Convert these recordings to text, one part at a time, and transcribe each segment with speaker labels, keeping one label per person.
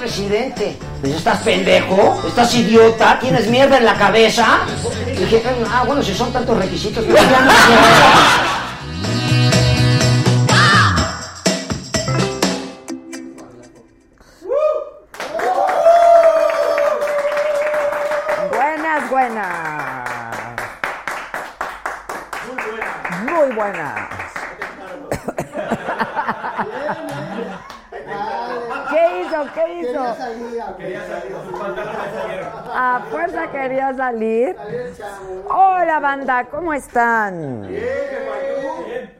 Speaker 1: presidente. Pues, ¿Estás pendejo? ¿Estás idiota? ¿Tienes mierda en la cabeza? Y dije, ah, bueno, si son tantos requisitos, pues ya no
Speaker 2: ¿Qué hizo? A fuerza quería salir. Hola, banda, ¿cómo están?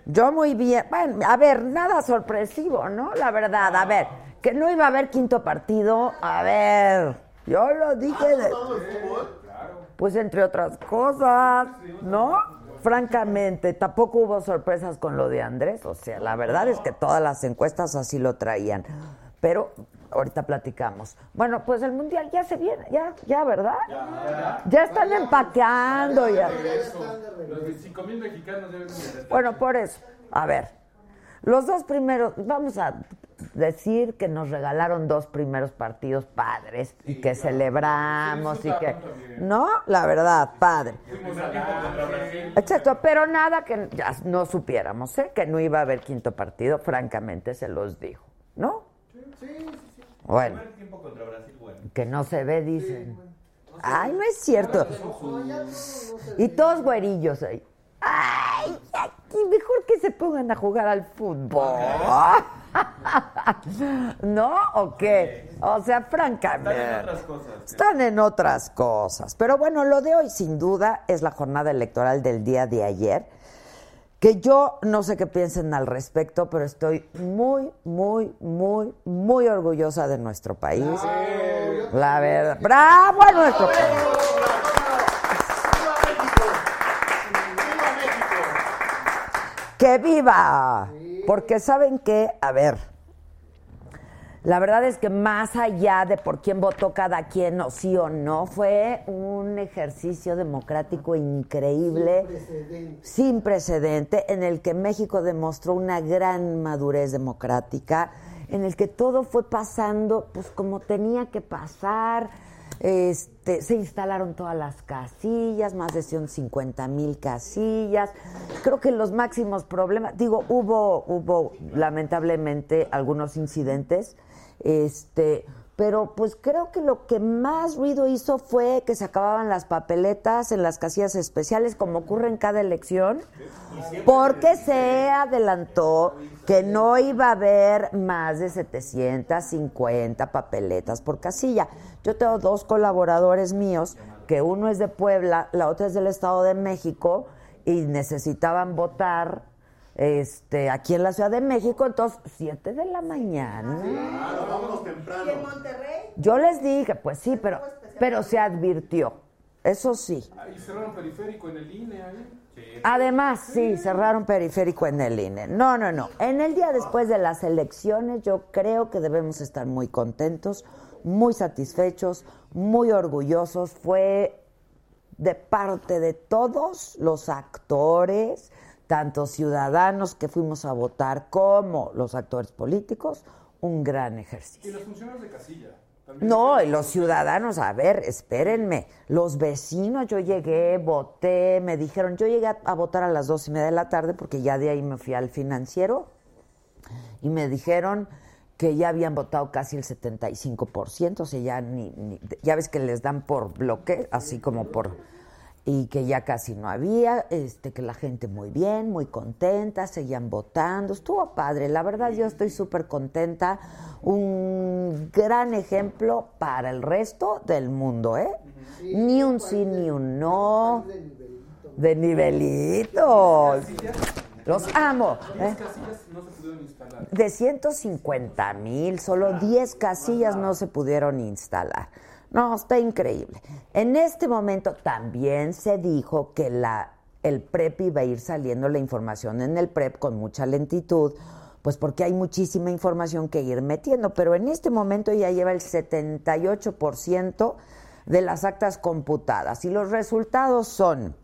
Speaker 2: Yo muy bien. Bueno, a ver, nada sorpresivo, ¿no? La verdad, a ver, que no iba a haber quinto partido. A ver, yo lo dije. de- Pues entre otras cosas, ¿no? Francamente, tampoco hubo sorpresas con lo de Andrés. O sea, la verdad es que todas las encuestas así lo traían. Pero ahorita platicamos. Bueno, pues el mundial ya se viene, ya, ya, ¿verdad? Ya, están empaqueando. Ya.
Speaker 3: Los 25 mil mexicanos deben de
Speaker 2: Bueno, por eso, a ver, los dos primeros, vamos a decir que nos regalaron dos primeros partidos padres y que celebramos y que, ¿no? La verdad, padre. Exacto, pero nada que ya no supiéramos, ¿eh? Que no iba a haber quinto partido, francamente se los dijo, ¿no? Bueno,
Speaker 3: tiempo contra Brasil, bueno.
Speaker 2: que no se ve, dicen. Ay, no es cierto. Y todos güerillos ahí. Ay, aquí mejor que se pongan a jugar al fútbol. ¿No? ¿O qué? O sea, francamente.
Speaker 3: otras cosas.
Speaker 2: Están en otras cosas. Pero bueno, lo de hoy sin duda es la jornada electoral del día de ayer. Que yo no sé qué piensen al respecto, pero estoy muy, muy, muy, muy orgullosa de nuestro país. La verdad. ¡Bravo a nuestro país! ¡Que viva! Porque saben que, a ver, la verdad es que más allá de por quién votó cada quien o sí o no, fue un ejercicio democrático increíble, sin precedente, en el que México demostró una gran madurez democrática, en el que todo fue pasando pues como tenía que pasar. Este, se instalaron todas las casillas, más de 150 mil casillas. Creo que los máximos problemas, digo, hubo, hubo lamentablemente algunos incidentes, este, pero pues creo que lo que más ruido hizo fue que se acababan las papeletas en las casillas especiales, como ocurre en cada elección, porque se adelantó que no iba a haber más de 750 papeletas por casilla. Yo tengo dos colaboradores míos, que uno es de Puebla, la otra es del Estado de México, y necesitaban votar este, aquí en la Ciudad de México, entonces, 7 de la mañana.
Speaker 4: ¿Y en Monterrey?
Speaker 2: Yo les dije, pues sí, pero, pero se advirtió. Eso sí.
Speaker 3: Ahí cerraron periférico en el INE. ahí.
Speaker 2: Además, sí, cerraron periférico en el INE. No, no, no. En el día después de las elecciones, yo creo que debemos estar muy contentos, muy satisfechos, muy orgullosos. Fue de parte de todos los actores, tanto ciudadanos que fuimos a votar como los actores políticos, un gran
Speaker 3: Y
Speaker 2: ejercicio.
Speaker 3: los funcionarios de casilla.
Speaker 2: No, y los ciudadanos, a ver, espérenme, los vecinos, yo llegué, voté, me dijeron, yo llegué a, a votar a las dos y media de la tarde porque ya de ahí me fui al financiero y me dijeron que ya habían votado casi el 75%, o sea, ya ni, ni- ya ves que les dan por bloque, así como por y que ya casi no había, este que la gente muy bien, muy contenta, seguían votando, estuvo padre, la verdad yo estoy súper contenta, un gran ejemplo para el resto del mundo, ¿eh? Ni un sí ni un no, de nivelitos, los amo, ¿eh?
Speaker 3: casillas no se pudieron instalar.
Speaker 2: De 150 mil, solo 10 casillas no se pudieron instalar. No, está increíble. En este momento también se dijo que el PREP iba a ir saliendo la información en el PREP con mucha lentitud, pues porque hay muchísima información que ir metiendo, pero en este momento ya lleva el 78% de las actas computadas y los resultados son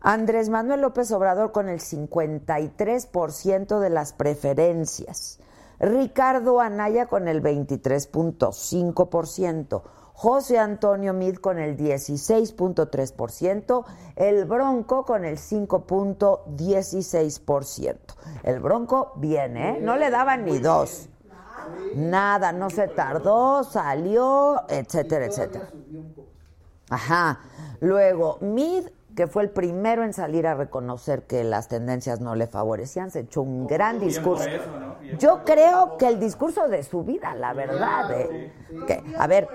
Speaker 2: Andrés Manuel López Obrador con el 53% de las preferencias. Ricardo Anaya con el 23.5%. José Antonio Mid con el 16.3%, el Bronco con el 5.16%. El Bronco viene, ¿eh? no le daban ni dos. Nada, no se tardó, salió, etcétera, etcétera. Ajá. Luego, Mid, que fue el primero en salir a reconocer que las tendencias no le favorecían, se echó un gran discurso. Yo creo que el discurso de su vida, la verdad. ¿eh? Que, a ver,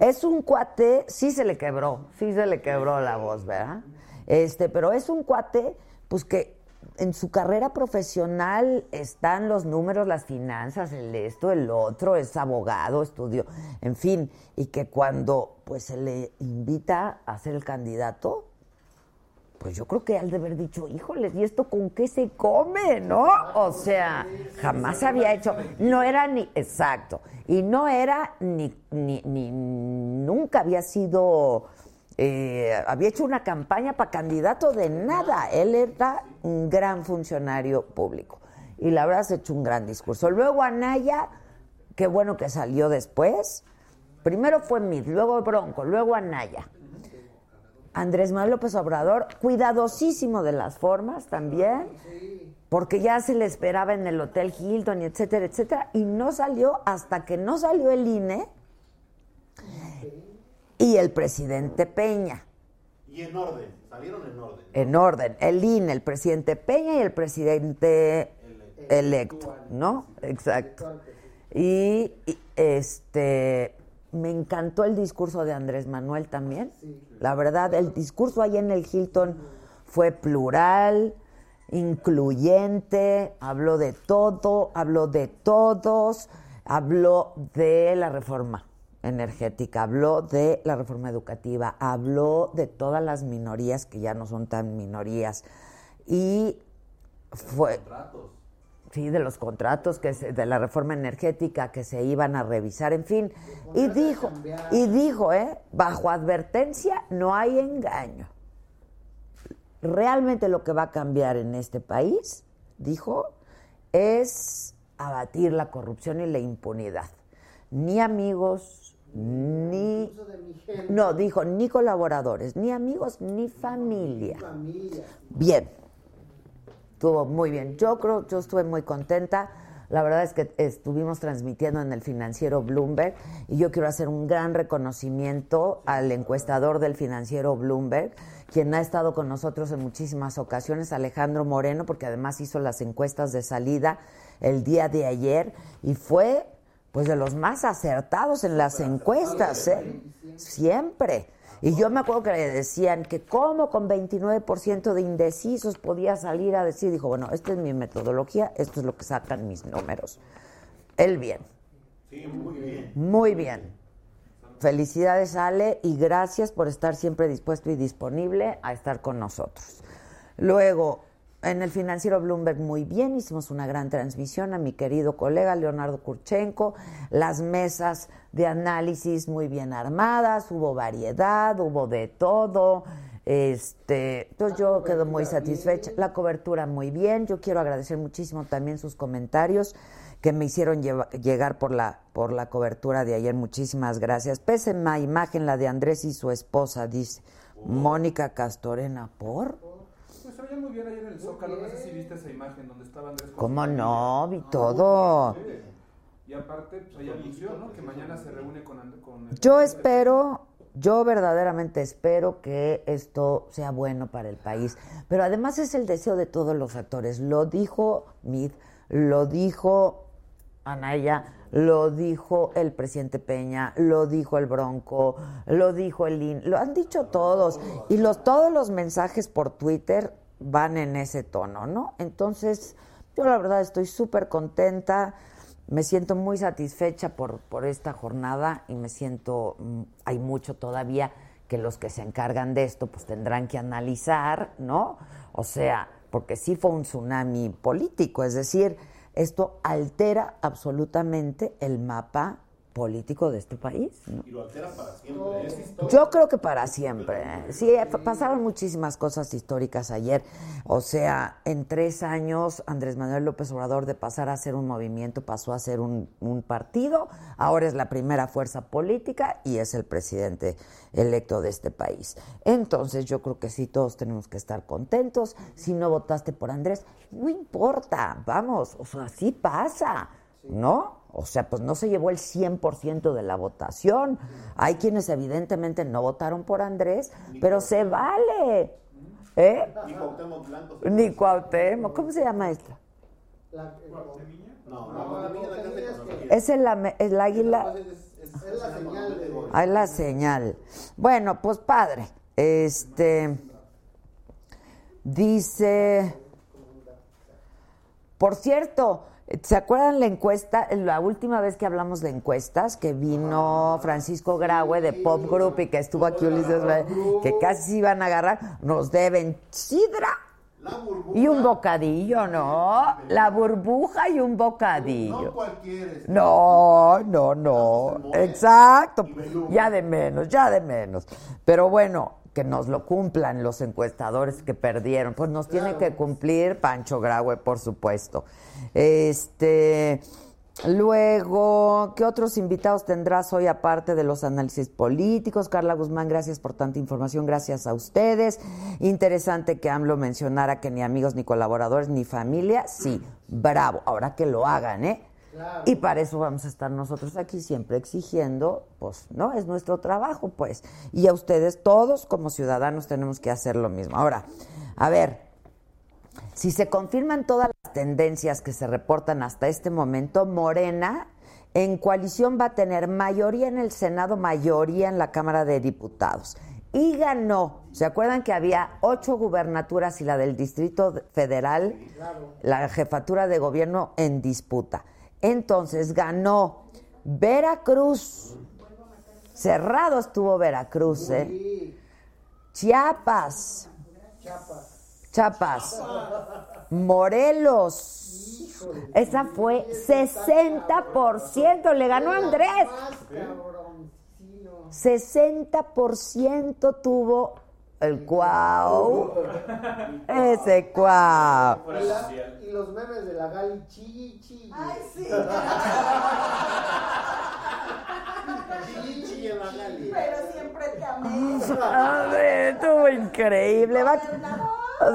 Speaker 2: es un cuate, sí se le quebró, sí se le quebró la voz, ¿verdad? Este, pero es un cuate, pues que en su carrera profesional están los números, las finanzas, el esto, el otro, es abogado, estudió, en fin, y que cuando pues se le invita a ser el candidato, pues yo creo que al de haber dicho, híjoles, ¿y esto con qué se come, no? O sea, jamás había hecho, no era ni, exacto, y no era ni, ni, ni nunca había sido, eh, había hecho una campaña para candidato de nada, él era un gran funcionario público, y la verdad se echó un gran discurso. Luego Anaya, qué bueno que salió después, primero fue Mid, luego Bronco, luego Anaya Andrés Manuel López Obrador, cuidadosísimo de las formas también, porque ya se le esperaba en el Hotel Hilton y etcétera, etcétera, y no salió hasta que no salió el INE y el presidente Peña.
Speaker 4: Y en orden, salieron en orden.
Speaker 2: En orden, el INE, el presidente Peña y el presidente electo, ¿no? Exacto. Y, y este me encantó el discurso de Andrés Manuel también. La verdad, el discurso ahí en el Hilton fue plural, incluyente, habló de todo, habló de todos, habló de la reforma energética, habló de la reforma educativa, habló de todas las minorías que ya no son tan minorías. Y fue sí, de los contratos que de la reforma energética que se iban a revisar, en fin, y dijo, y dijo, eh, bajo advertencia no hay engaño. Realmente lo que va a cambiar en este país, dijo, es abatir la corrupción y la impunidad. Ni amigos, ni no, dijo, ni colaboradores, ni amigos, ni familia. Bien, Estuvo muy bien. Yo creo, yo estuve muy contenta. La verdad es que estuvimos transmitiendo en el financiero Bloomberg y yo quiero hacer un gran reconocimiento al encuestador del financiero Bloomberg, quien ha estado con nosotros en muchísimas ocasiones, Alejandro Moreno, porque además hizo las encuestas de salida el día de ayer y fue pues de los más acertados en las encuestas, ¿eh? Siempre. Y yo me acuerdo que le decían que como con 29% de indecisos podía salir a decir, dijo, bueno, esta es mi metodología, esto es lo que sacan mis números. Él bien.
Speaker 4: Sí, muy bien.
Speaker 2: Muy bien. Felicidades Ale y gracias por estar siempre dispuesto y disponible a estar con nosotros. Luego, en el financiero Bloomberg muy bien, hicimos una gran transmisión a mi querido colega Leonardo Kurchenko, las mesas de análisis muy bien armadas, hubo variedad, hubo de todo. Este, entonces yo quedo muy satisfecha, la cobertura muy bien. Yo quiero agradecer muchísimo también sus comentarios que me hicieron llegar por la por la cobertura de ayer. Muchísimas gracias. Pésima imagen la de Andrés y su esposa, dice Mónica Castorena, ¿por?
Speaker 3: Se veía muy bien ayer en el Zócalo. No sé si viste esa imagen donde estaba Andrés.
Speaker 2: ¿Cómo no? Vi todo.
Speaker 3: Y aparte, pues ahí anunció, ¿no? Que mañana se reúne con, con el
Speaker 2: Yo espero, yo verdaderamente espero que esto sea bueno para el país. Pero además es el deseo de todos los actores. Lo dijo Mid, lo dijo Anaya, lo dijo el presidente Peña, lo dijo el Bronco, lo dijo el IN, lo han dicho todos. Y los, todos los mensajes por Twitter van en ese tono, ¿no? Entonces, yo la verdad estoy súper contenta, me siento muy satisfecha por, por esta jornada y me siento, mm, hay mucho todavía que los que se encargan de esto pues tendrán que analizar, ¿no? O sea, porque sí fue un tsunami político, es decir, esto altera absolutamente el mapa político de este país. ¿no?
Speaker 4: Y lo altera para siempre. Es histórico.
Speaker 2: Yo creo que para siempre. ¿eh? Sí, eh, pasaron muchísimas cosas históricas ayer. O sea, en tres años Andrés Manuel López Obrador de pasar a ser un movimiento pasó a ser un, un partido. Ahora es la primera fuerza política y es el presidente electo de este país. Entonces yo creo que sí, todos tenemos que estar contentos. Si no votaste por Andrés, no importa, vamos, o sea, sí pasa, ¿no? O sea, pues no se llevó el 100% de la votación. Hay quienes evidentemente no votaron por Andrés, pero se vale. ¿Eh?
Speaker 4: Ni Cuauhtémoc Blanco.
Speaker 2: Ni Cuauhtémoc. ¿Cómo se llama esta?
Speaker 4: No, no, la de economía.
Speaker 2: Es el, águila.
Speaker 4: Es la señal de
Speaker 2: Ah, es la señal. Bueno, pues padre. Este. Dice. Por cierto, ¿se acuerdan la encuesta? La última vez que hablamos de encuestas, que vino Francisco Graue de Pop Group y que estuvo aquí Ulises, que casi se iban a agarrar, nos deben sidra y un bocadillo, ¿no? La burbuja y un
Speaker 4: No
Speaker 2: bocadillo.
Speaker 4: cualquiera.
Speaker 2: No, no, no.
Speaker 4: Mole
Speaker 2: Exacto. Ya de menos, ya de menos. Pero bueno, que nos lo cumplan los encuestadores que perdieron. Pues nos tiene que cumplir Pancho Graue, por supuesto. Este. Luego, ¿qué otros invitados tendrás hoy aparte de los análisis políticos? Carla Guzmán, gracias por tanta información, gracias a ustedes. Interesante que AMLO mencionara que ni amigos, ni colaboradores, ni familia. Sí, bravo, ahora que lo hagan, ¿eh? Y para eso vamos a estar nosotros aquí siempre exigiendo, pues, ¿no? Es nuestro trabajo, pues. Y a ustedes todos como ciudadanos tenemos que hacer lo mismo. Ahora, a ver, si se confirman todas las tendencias que se reportan hasta este momento, Morena en coalición va a tener mayoría en el Senado, mayoría en la Cámara de Diputados. Y ganó. ¿Se acuerdan que había ocho gubernaturas y la del Distrito Federal, la jefatura de gobierno en disputa? Entonces ganó Veracruz. Cerrado estuvo Veracruz, ¿eh? Chiapas. Chiapas. Morelos. Esa fue 60%. Le ganó Andrés. 60% tuvo el cuau. Ese cuau.
Speaker 5: Y, la- y los memes de la Gali chilli chilli.
Speaker 6: Ay, sí.
Speaker 4: Chilli, chilli en la gali.
Speaker 6: Pero siempre te amé.
Speaker 2: Sí, estuvo increíble. Va-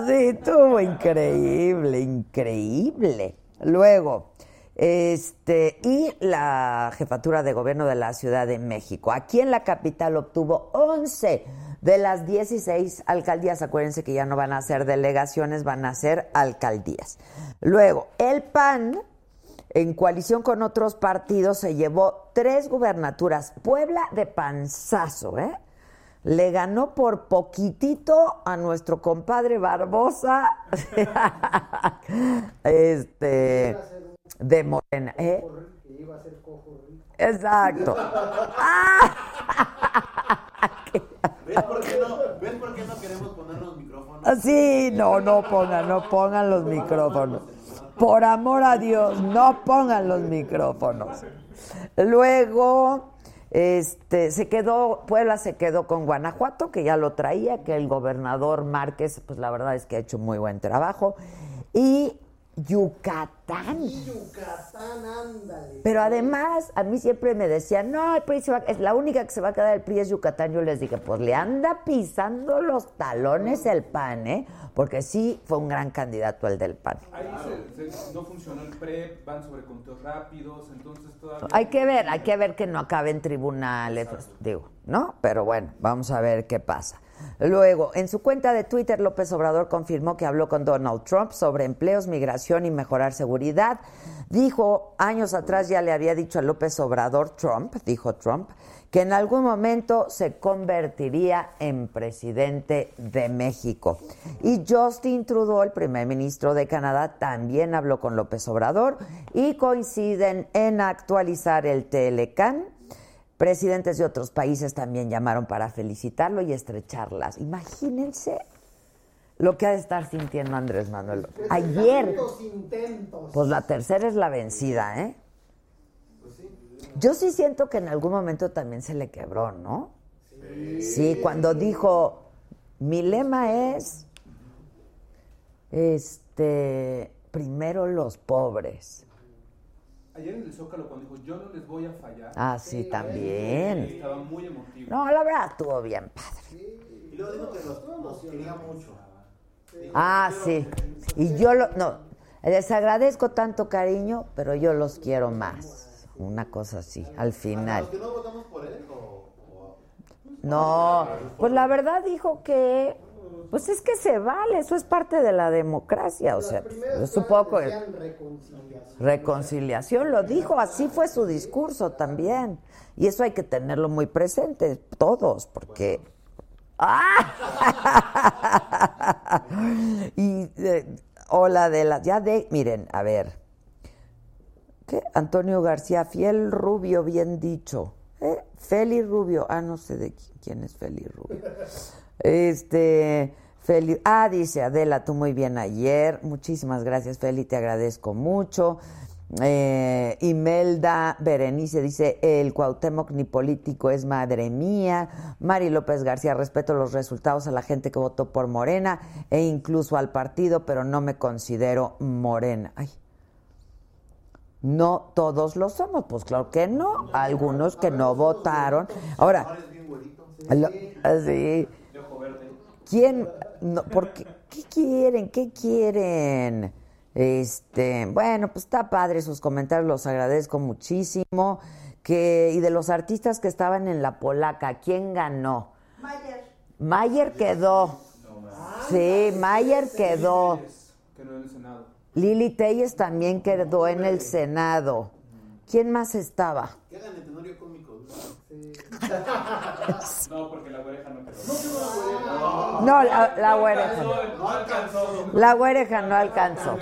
Speaker 2: Sí, estuvo increíble, increíble. Luego, este, y la jefatura de gobierno de la Ciudad de México. Aquí en la capital obtuvo 11 de las 16 alcaldías. Acuérdense que ya no van a ser delegaciones, van a ser alcaldías. Luego, el PAN en coalición con otros partidos se llevó tres gubernaturas. Puebla de panzazo, ¿eh? Le ganó por poquitito a nuestro compadre Barbosa. este de Morena, ¿eh?
Speaker 5: Que iba a ser cojo rico.
Speaker 2: Exacto. ¡Ah!
Speaker 4: ¿Ves por qué no, ¿Ves por qué no queremos poner los micrófonos?
Speaker 2: Sí, no, no pongan, no pongan los micrófonos. Por amor a Dios, no pongan los micrófonos. Luego, este, se quedó, Puebla se quedó con Guanajuato, que ya lo traía, que el gobernador Márquez, pues la verdad es que ha hecho muy buen trabajo. Y Yucatán.
Speaker 5: Yucatán, ándale.
Speaker 2: Pero además, a mí siempre me decían, no, el PRI se va- es la única que se va a quedar el PRI es Yucatán. Yo les dije, pues le anda pisando los talones el PAN, ¿eh? Porque sí fue un gran candidato el del PAN.
Speaker 3: Ahí se- se- no funcionó el PREP, van sobre conteos rápidos, entonces todavía...
Speaker 2: Hay que ver, hay que ver que no acabe en tribunales, pues, digo, ¿no? Pero bueno, vamos a ver qué pasa. Luego, en su cuenta de Twitter, López Obrador confirmó que habló con Donald Trump sobre empleos, migración y mejorar seguridad. Dijo, años atrás ya le había dicho a López Obrador, Trump, dijo Trump, que en algún momento se convertiría en presidente de México. Y Justin Trudeau, el primer ministro de Canadá, también habló con López Obrador y coinciden en actualizar el Telecan. Presidentes de otros países también llamaron para felicitarlo y estrecharlas. Imagínense lo que ha de estar sintiendo Andrés Manuel. López. Ayer,
Speaker 5: Tantos intentos.
Speaker 2: pues la tercera es la vencida, ¿eh? Yo sí siento que en algún momento también se le quebró, ¿no? Sí, cuando dijo, mi lema es, este, primero los pobres.
Speaker 3: Ayer en el Zócalo cuando dijo, yo no les voy a fallar.
Speaker 2: Ah, sí, también.
Speaker 3: Estaba muy emotivo.
Speaker 2: No, la verdad estuvo bien padre.
Speaker 4: Y luego dijo que los, los quería mucho.
Speaker 2: Ah, sí. Y yo lo, no, les agradezco tanto cariño, pero yo los quiero más. Una cosa así, al final.
Speaker 4: ¿Los que no votamos por él
Speaker 2: No, pues la verdad dijo que, pues es que se vale, eso es parte de la democracia, o sea, supongo
Speaker 5: reconciliación.
Speaker 2: reconciliación lo dijo, así fue su discurso también, y eso hay que tenerlo muy presente todos, porque ¡Ah! y eh, hola de las ya de miren, a ver. ¿Qué? Antonio García, fiel rubio, bien dicho. ¿Eh? Feli Rubio. Ah, no sé de qui- quién es Feli Rubio. Este, Feli. Ah, dice Adela, tú muy bien ayer. Muchísimas gracias, Feli, te agradezco mucho. Eh, Imelda Berenice dice, el Cuauhtémoc ni político es madre mía. Mari López García, respeto los resultados a la gente que votó por Morena e incluso al partido, pero no me considero Morena. Ay, no todos lo somos, pues claro que no. Algunos que no votaron. Ahora, lo- así. ¿Quién? No, porque, ¿Qué quieren? ¿Qué quieren? Este, bueno, pues está padre sus comentarios, los agradezco muchísimo. Que, y de los artistas que estaban en la polaca, ¿quién ganó?
Speaker 6: Mayer.
Speaker 2: Mayer quedó. Sí, Mayer quedó.
Speaker 3: Que no en el Senado.
Speaker 2: Lili Telles también quedó en el Senado. ¿Quién más estaba?
Speaker 4: Que hagan el tenorio cómico.
Speaker 3: No, porque la oreja no quedó.
Speaker 2: No, la, la güereja.
Speaker 3: No alcanzó.
Speaker 2: La güereja no alcanzó.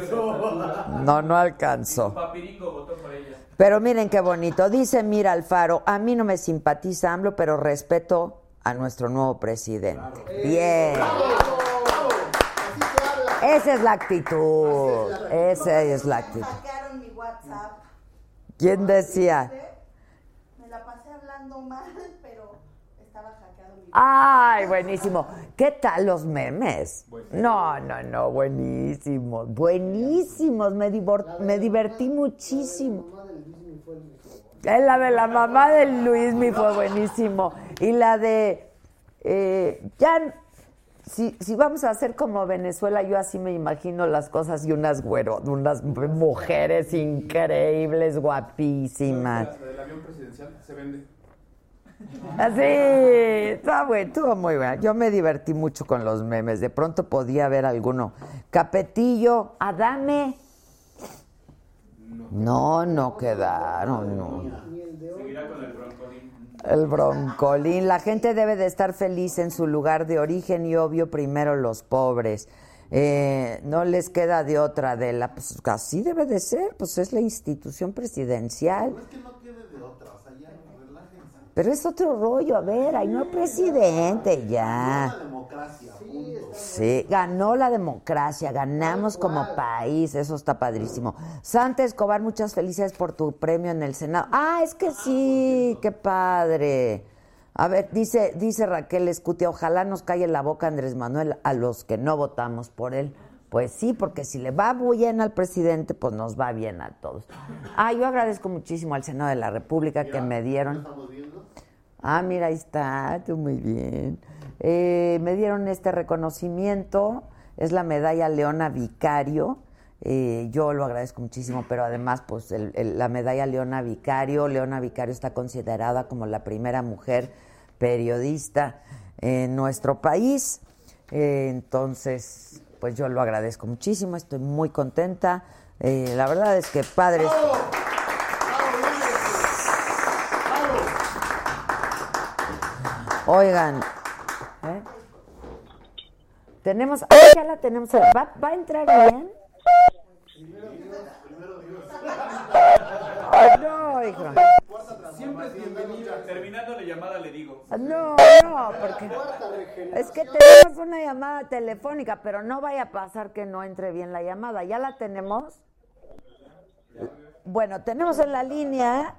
Speaker 2: No, no alcanzó.
Speaker 3: Papiringo votó por ella.
Speaker 2: Pero miren qué bonito. Dice Mira Alfaro, a mí no me simpatiza AMLO, pero respeto a nuestro nuevo presidente. Bien. Esa es la actitud. Esa es la actitud. ¿Quién decía?
Speaker 6: Mal, pero estaba hackeado mi
Speaker 2: Ay, buenísimo. ¿Qué tal los memes? No, no, no, buenísimos. Buenísimos. Me, divor- me divertí muchísimo. Eh, La de la mamá de Luismi fue buenísimo. Y la de. eh, ya. Si, si vamos a hacer como Venezuela, yo así me imagino las cosas y unas güero, unas mujeres increíbles, guapísimas.
Speaker 3: La del avión presidencial se vende.
Speaker 2: Así, está bueno, estuvo muy bueno. Yo me divertí mucho con los memes. De pronto podía haber alguno. Capetillo, Adame. No, no quedaron, no.
Speaker 3: Seguirá con el broncolín.
Speaker 2: El broncolín. La gente debe de estar feliz en su lugar de origen y obvio primero los pobres. Eh, no les queda de otra de la pues así debe de ser, pues es la institución presidencial.
Speaker 4: No es que no quede de otra, o sea.
Speaker 2: Pero es otro rollo, a ver, ahí no hay presidente ya.
Speaker 4: La democracia, punto.
Speaker 2: Sí, ganó la democracia, ganamos como país, eso está padrísimo. Santa Escobar, muchas felicidades por tu premio en el Senado. Ah, es que sí, qué padre. A ver, dice, dice Raquel Escutia, ojalá nos calle la boca Andrés Manuel a los que no votamos por él. Pues sí, porque si le va bien al presidente, pues nos va bien a todos. Ah, yo agradezco muchísimo al Senado de la República que me dieron. Ah, mira, ahí está, muy bien. Eh, me dieron este reconocimiento, es la medalla Leona Vicario. Eh, yo lo agradezco muchísimo, pero además, pues la medalla Leona Vicario, Leona Vicario está considerada como la primera mujer periodista en nuestro país. Eh, entonces, pues yo lo agradezco muchísimo, estoy muy contenta. La verdad es que padres. Oigan, ¿eh? tenemos, ah, ya la tenemos, ¿va, va a entrar bien? Ay, no, hijo.
Speaker 3: Siempre es bienvenida. Terminando la llamada le digo.
Speaker 2: No, no, porque es que tenemos una llamada telefónica, pero no vaya a pasar que no entre bien la llamada. ¿Ya la tenemos? Bueno, tenemos en la línea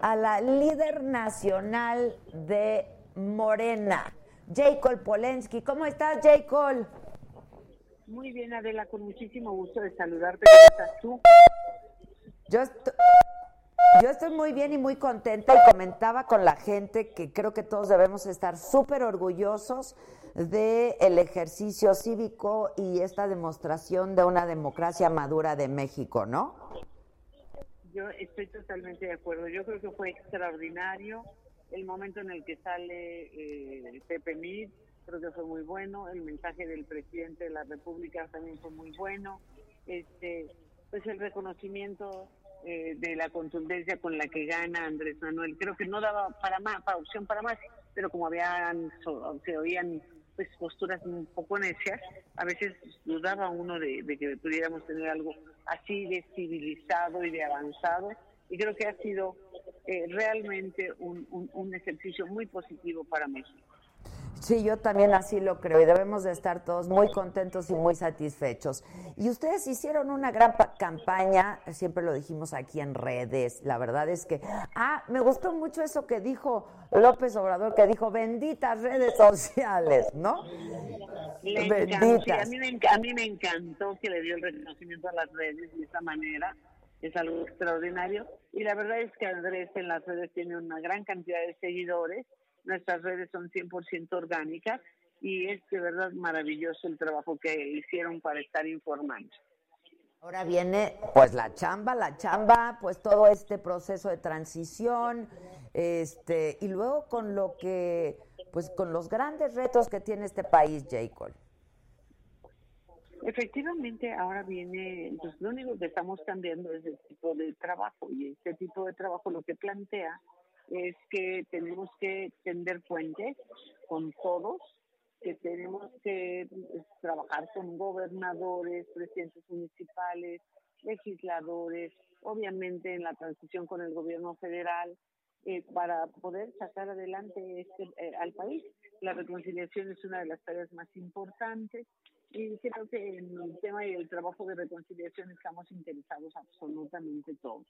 Speaker 2: a la líder nacional de Morena, J. Cole Polensky. ¿Cómo estás, J. Cole?
Speaker 7: Muy bien, Adela, con muchísimo gusto de saludarte. ¿Cómo estás tú?
Speaker 2: Yo estoy, yo estoy muy bien y muy contenta y comentaba con la gente que creo que todos debemos estar súper orgullosos del el ejercicio cívico y esta demostración de una democracia madura de México, ¿no?
Speaker 7: Yo estoy totalmente de acuerdo. Yo creo que fue extraordinario el momento en el que sale eh, Pepe Mid, creo que fue muy bueno. El mensaje del presidente de la República también fue muy bueno. Este, pues el reconocimiento eh, de la contundencia con la que gana Andrés Manuel. Creo que no daba para más, para opción para más, pero como habían se oían pues posturas un poco necias, a veces dudaba uno de, que pudiéramos tener algo así de civilizado y de avanzado, y creo que ha sido eh, realmente un, un ejercicio muy positivo para México.
Speaker 2: Sí, yo también así lo creo y debemos de estar todos muy contentos y muy satisfechos. Y ustedes hicieron una gran campaña, siempre lo dijimos aquí en redes, la verdad es que, ah, me gustó mucho eso que dijo López Obrador, que dijo benditas redes sociales, ¿no?
Speaker 7: benditas. a, mí me, a mí me encantó que le dio el reconocimiento a las redes de esa manera es algo extraordinario. Y la verdad es que Andrés en las redes tiene una gran cantidad de seguidores Nuestras redes son 100% orgánicas y es de verdad maravilloso el trabajo que hicieron para estar informando.
Speaker 2: Ahora viene pues la chamba, la chamba, pues todo este proceso de transición, este, y luego con lo que, pues con los grandes retos que tiene este país, Jacob.
Speaker 7: Efectivamente, ahora viene, pues lo único que estamos cambiando es el tipo de trabajo y este tipo de trabajo lo que plantea es que tenemos que tender puentes con todos, que tenemos que pues, trabajar con gobernadores, presidentes municipales, legisladores, obviamente en la transición con el gobierno federal, eh, para poder sacar adelante este, eh, al país. La reconciliación es una de las tareas más importantes y creo que en el tema y el trabajo de reconciliación estamos interesados absolutamente todos.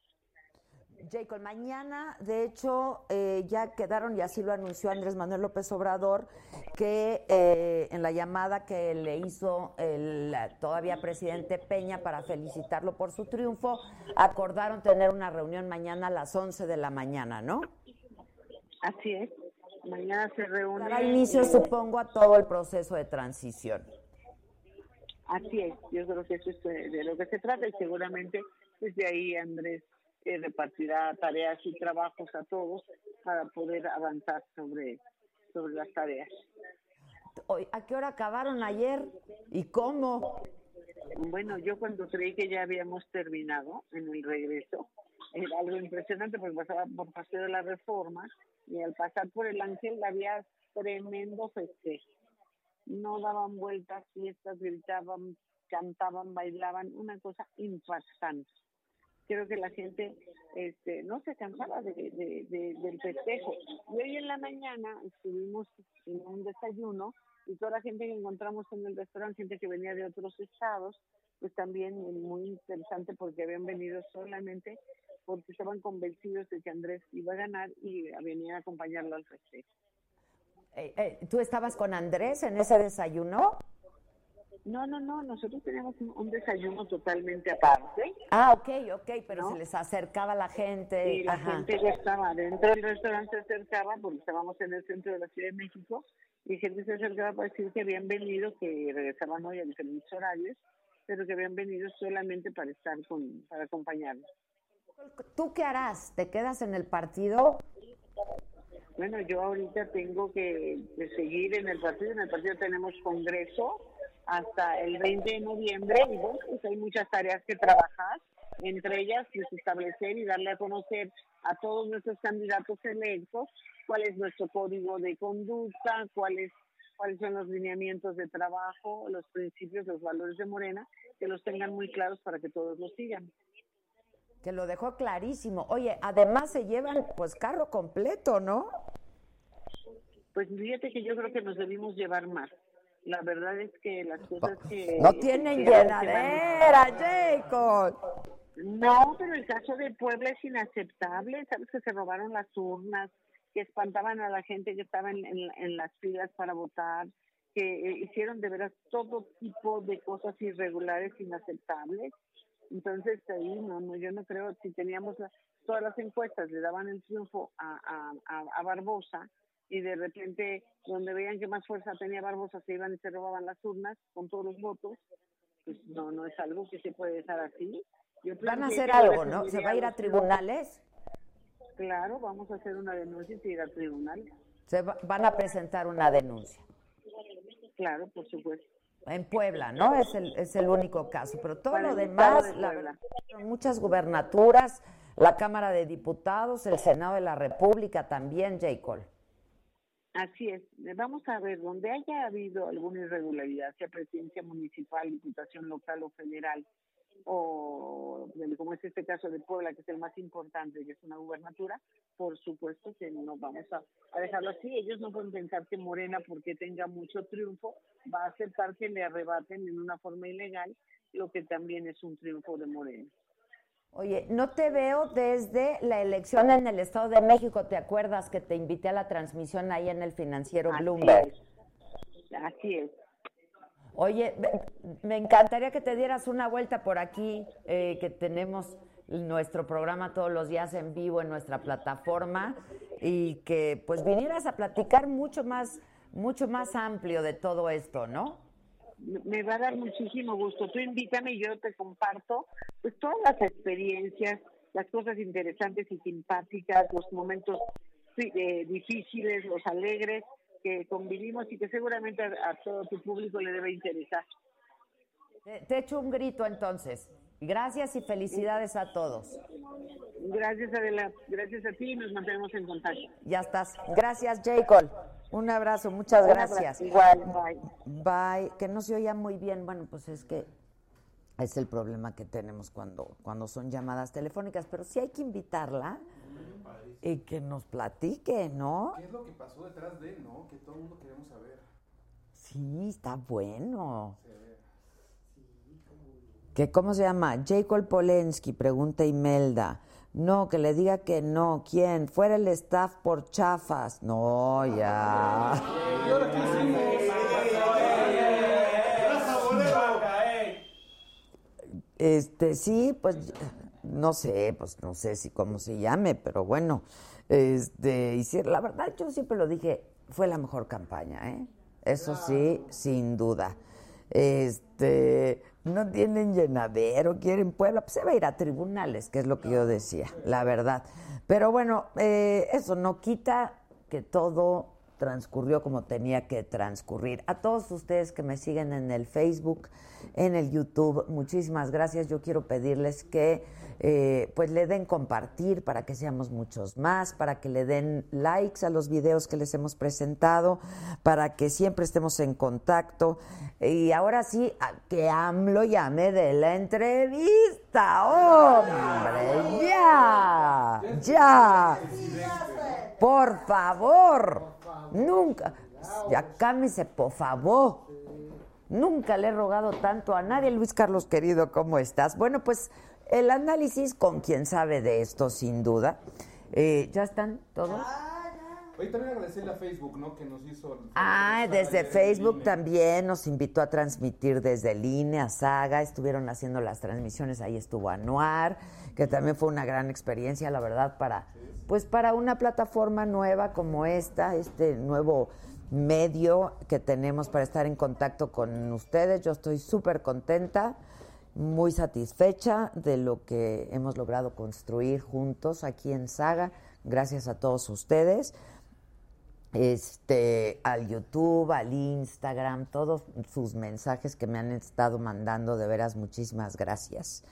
Speaker 2: Jacob, mañana, de hecho, eh, ya quedaron, y así lo anunció Andrés Manuel López Obrador, que eh, en la llamada que le hizo el todavía presidente Peña para felicitarlo por su triunfo, acordaron tener una reunión mañana a las 11 de la mañana, ¿no?
Speaker 7: Así es. Mañana se reúne.
Speaker 2: Dará inicio, supongo, a todo el proceso de transición.
Speaker 7: Así es. Yo creo que eso es de lo que se trata y seguramente desde ahí Andrés eh, repartirá tareas y trabajos a todos para poder avanzar sobre, sobre las tareas.
Speaker 2: ¿A qué hora acabaron ayer y cómo?
Speaker 7: Bueno, yo cuando creí que ya habíamos terminado en el regreso, era algo impresionante porque pasaba por Paseo de la Reforma y al pasar por el Ángel había tremendo festejo. No daban vueltas, fiestas, gritaban, cantaban, bailaban, una cosa impactante creo que la gente este, no se cansaba de, del festejo. Y hoy en la mañana estuvimos en un desayuno y toda la gente que encontramos en el restaurante, gente que venía de otros estados, pues también muy interesante porque habían venido solamente porque estaban convencidos de que Andrés iba a ganar y venían a acompañarlo al festejo.
Speaker 2: Eh, eh, ¿Tú estabas con Andrés en ese desayuno?
Speaker 7: No, no, no, nosotros teníamos un, desayuno totalmente aparte.
Speaker 2: Ah, ok, ok, pero se les acercaba la gente.
Speaker 7: Y la gente ya estaba dentro del restaurante, se acercaba, porque estábamos en el centro de la Ciudad de México, y gente se acercaba para decir que habían venido, que regresaban hoy a diferentes horarios, pero que habían venido solamente para estar con, para acompañarnos.
Speaker 2: ¿Tú qué harás? ¿Te quedas en el partido?
Speaker 7: Bueno, yo ahorita tengo que, seguir en el partido. En el partido tenemos congreso hasta el 20 de noviembre y bueno, pues hay muchas tareas que trabajar, entre ellas pues, establecer y darle a conocer a todos nuestros candidatos electos cuál es nuestro código de conducta, cuáles cuáles son los lineamientos de trabajo, los principios, los valores de Morena, que los tengan muy claros para que todos los sigan.
Speaker 2: Que lo dejó clarísimo. Oye, además se llevan pues carro completo, ¿no?
Speaker 7: Pues fíjate que yo creo que nos debimos llevar más la verdad es que las cosas que...
Speaker 2: No tienen llenadera, Jacob.
Speaker 7: No, pero el caso de Puebla es inaceptable. Sabes que se robaron las urnas, que espantaban a la gente que estaba en, en- en las filas para votar, que eh, hicieron de veras todo tipo de cosas irregulares, inaceptables. Entonces ahí no, no, yo no creo, si teníamos la- todas las encuestas, le daban el triunfo a, a, a, a Barbosa y de repente donde veían que más fuerza tenía Barbosa se iban y se robaban las urnas con todos los votos, pues no, no es algo que se puede dejar así. Yo
Speaker 2: Van a hacer algo, ¿no? ¿Se va a ir a tribunales?
Speaker 7: Claro, vamos a hacer una denuncia y ir al tribunal.
Speaker 2: Se va- van a presentar una denuncia.
Speaker 7: Claro, por supuesto.
Speaker 2: En Puebla, ¿no? Es el, es el único caso. Pero todo lo demás,
Speaker 7: de
Speaker 2: la muchas gubernaturas, la Cámara de Diputados, el Senado de la República también, J. Cole.
Speaker 7: Así es. Vamos a ver, donde haya habido alguna irregularidad, sea presidencia municipal, diputación local o federal, o como es este caso de Puebla, que es el más importante, que es una gubernatura, por supuesto que no vamos a, a dejarlo así. Ellos no pueden pensar que Morena, porque tenga mucho triunfo, va a aceptar que le arrebaten en una forma ilegal lo que también es un triunfo de Morena.
Speaker 2: Oye, no te veo desde la elección en el Estado de México. ¿Te acuerdas que te invité a la transmisión ahí en el financiero
Speaker 7: Así
Speaker 2: Bloomberg?
Speaker 7: es. Así es.
Speaker 2: Oye, me- encantaría que te dieras una vuelta por aquí, eh, que tenemos nuestro programa todos los días en vivo en nuestra plataforma y que pues vinieras a platicar mucho más, mucho más amplio de todo esto, ¿no?
Speaker 7: me va a dar muchísimo gusto. Tú invítame y yo te comparto pues todas las experiencias, las cosas interesantes y simpáticas, los momentos eh, difíciles, los alegres que convivimos y que seguramente a, a todo tu público le debe interesar.
Speaker 2: Te, te echo un grito entonces. Gracias y felicidades a todos.
Speaker 7: Gracias Adela, gracias a ti y nos mantenemos en contacto.
Speaker 2: Ya estás. Gracias, Jacob. Un abrazo, muchas
Speaker 7: Un abrazo.
Speaker 2: gracias.
Speaker 7: Igual, bye.
Speaker 2: Bye. Que no se oía muy bien. Bueno, pues es que es el problema que tenemos cuando, cuando son llamadas telefónicas, pero sí hay que invitarla y que nos platique, ¿no?
Speaker 3: ¿Qué es lo que pasó detrás de él, no? Que todo el mundo queremos saber.
Speaker 2: Sí, está bueno. ¿Que ¿Cómo se llama? Jacob Polensky, pregunta Imelda. No, que le diga que no. ¿Quién? Fuera el staff por chafas. No, ya. Este, sí, pues no sé, pues no sé si cómo se llame, pero bueno, este, hicieron, la verdad yo siempre lo dije, fue la mejor campaña, ¿eh? Eso sí, sin duda. Este, no tienen llenadero, quieren Puebla, pues se va a ir a tribunales, que es lo que yo decía, la verdad. Pero bueno, eh, eso no quita que todo transcurrió como tenía que transcurrir. A todos ustedes que me siguen en el Facebook, en el YouTube, muchísimas gracias. Yo quiero pedirles que eh, pues le den compartir para que seamos muchos más, para que le den likes a los videos que les hemos presentado, para que siempre estemos en contacto. Y ahora sí, que AMLO llame de la entrevista, hombre, ya, ya. Por favor, nunca, ya cámese, por favor. Nunca le he rogado tanto a nadie. Luis Carlos, querido, ¿cómo estás? Bueno, pues el análisis con quien sabe de esto, sin duda. Eh, ¿Ya están todos?
Speaker 3: Oye, también agradecerle a Facebook, ¿no? Que nos hizo...
Speaker 2: Ah, desde Facebook también nos invitó a transmitir desde el INE a Saga, estuvieron haciendo las transmisiones, ahí estuvo Anuar, que también fue una gran experiencia, la verdad, para pues para una plataforma nueva como esta, este nuevo medio que tenemos para estar en contacto con ustedes. Yo estoy súper contenta, muy satisfecha de lo que hemos logrado construir juntos aquí en Saga. Gracias a todos ustedes este, al YouTube, al Instagram, todos sus mensajes que me han estado mandando, de veras, muchísimas gracias.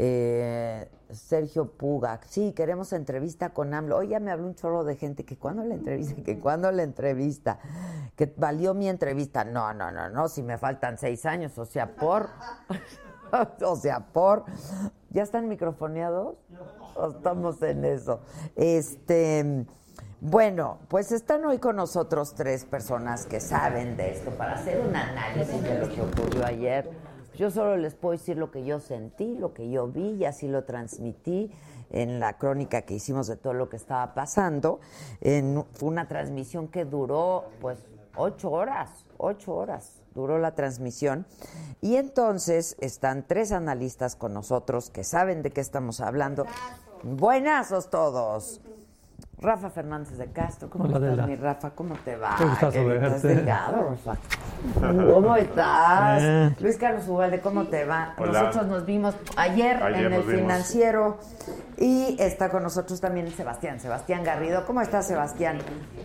Speaker 2: Eh, Sergio Puga, sí, queremos entrevista con AMLO. Hoy ya me habló un chorro de gente que cuando la entrevista, que cuando la entrevista, que valió mi entrevista. No, no, no, no, si me faltan seis años, o sea, por, o sea, por. ¿Ya están microfoneados? ¿O Estamos en eso. Este. Bueno, pues están hoy con nosotros tres personas que saben de esto para hacer un análisis de lo que ocurrió ayer. Yo solo les puedo decir lo que yo sentí, lo que yo vi y así lo transmití en la crónica que hicimos de todo lo que estaba pasando. En, fue una transmisión que duró pues ocho horas, ocho horas duró la transmisión. Y entonces están tres analistas con nosotros que saben de qué estamos hablando. Buenazos todos. Rafa Fernández de Castro, ¿cómo
Speaker 8: Hola,
Speaker 2: estás,
Speaker 8: Adela.
Speaker 2: mi Rafa? ¿Cómo te va?
Speaker 8: Qué gustazo verte.
Speaker 2: delgado, Rafa. ¿Cómo estás?
Speaker 8: Bien.
Speaker 2: Luis Carlos Ugalde, ¿cómo te va?
Speaker 9: Hola.
Speaker 2: Nosotros nos vimos ayer,
Speaker 9: Ayer
Speaker 2: en el
Speaker 9: vimos.
Speaker 2: financiero y está con nosotros también Sebastián, Sebastián Garrido. ¿Cómo estás, Sebastián?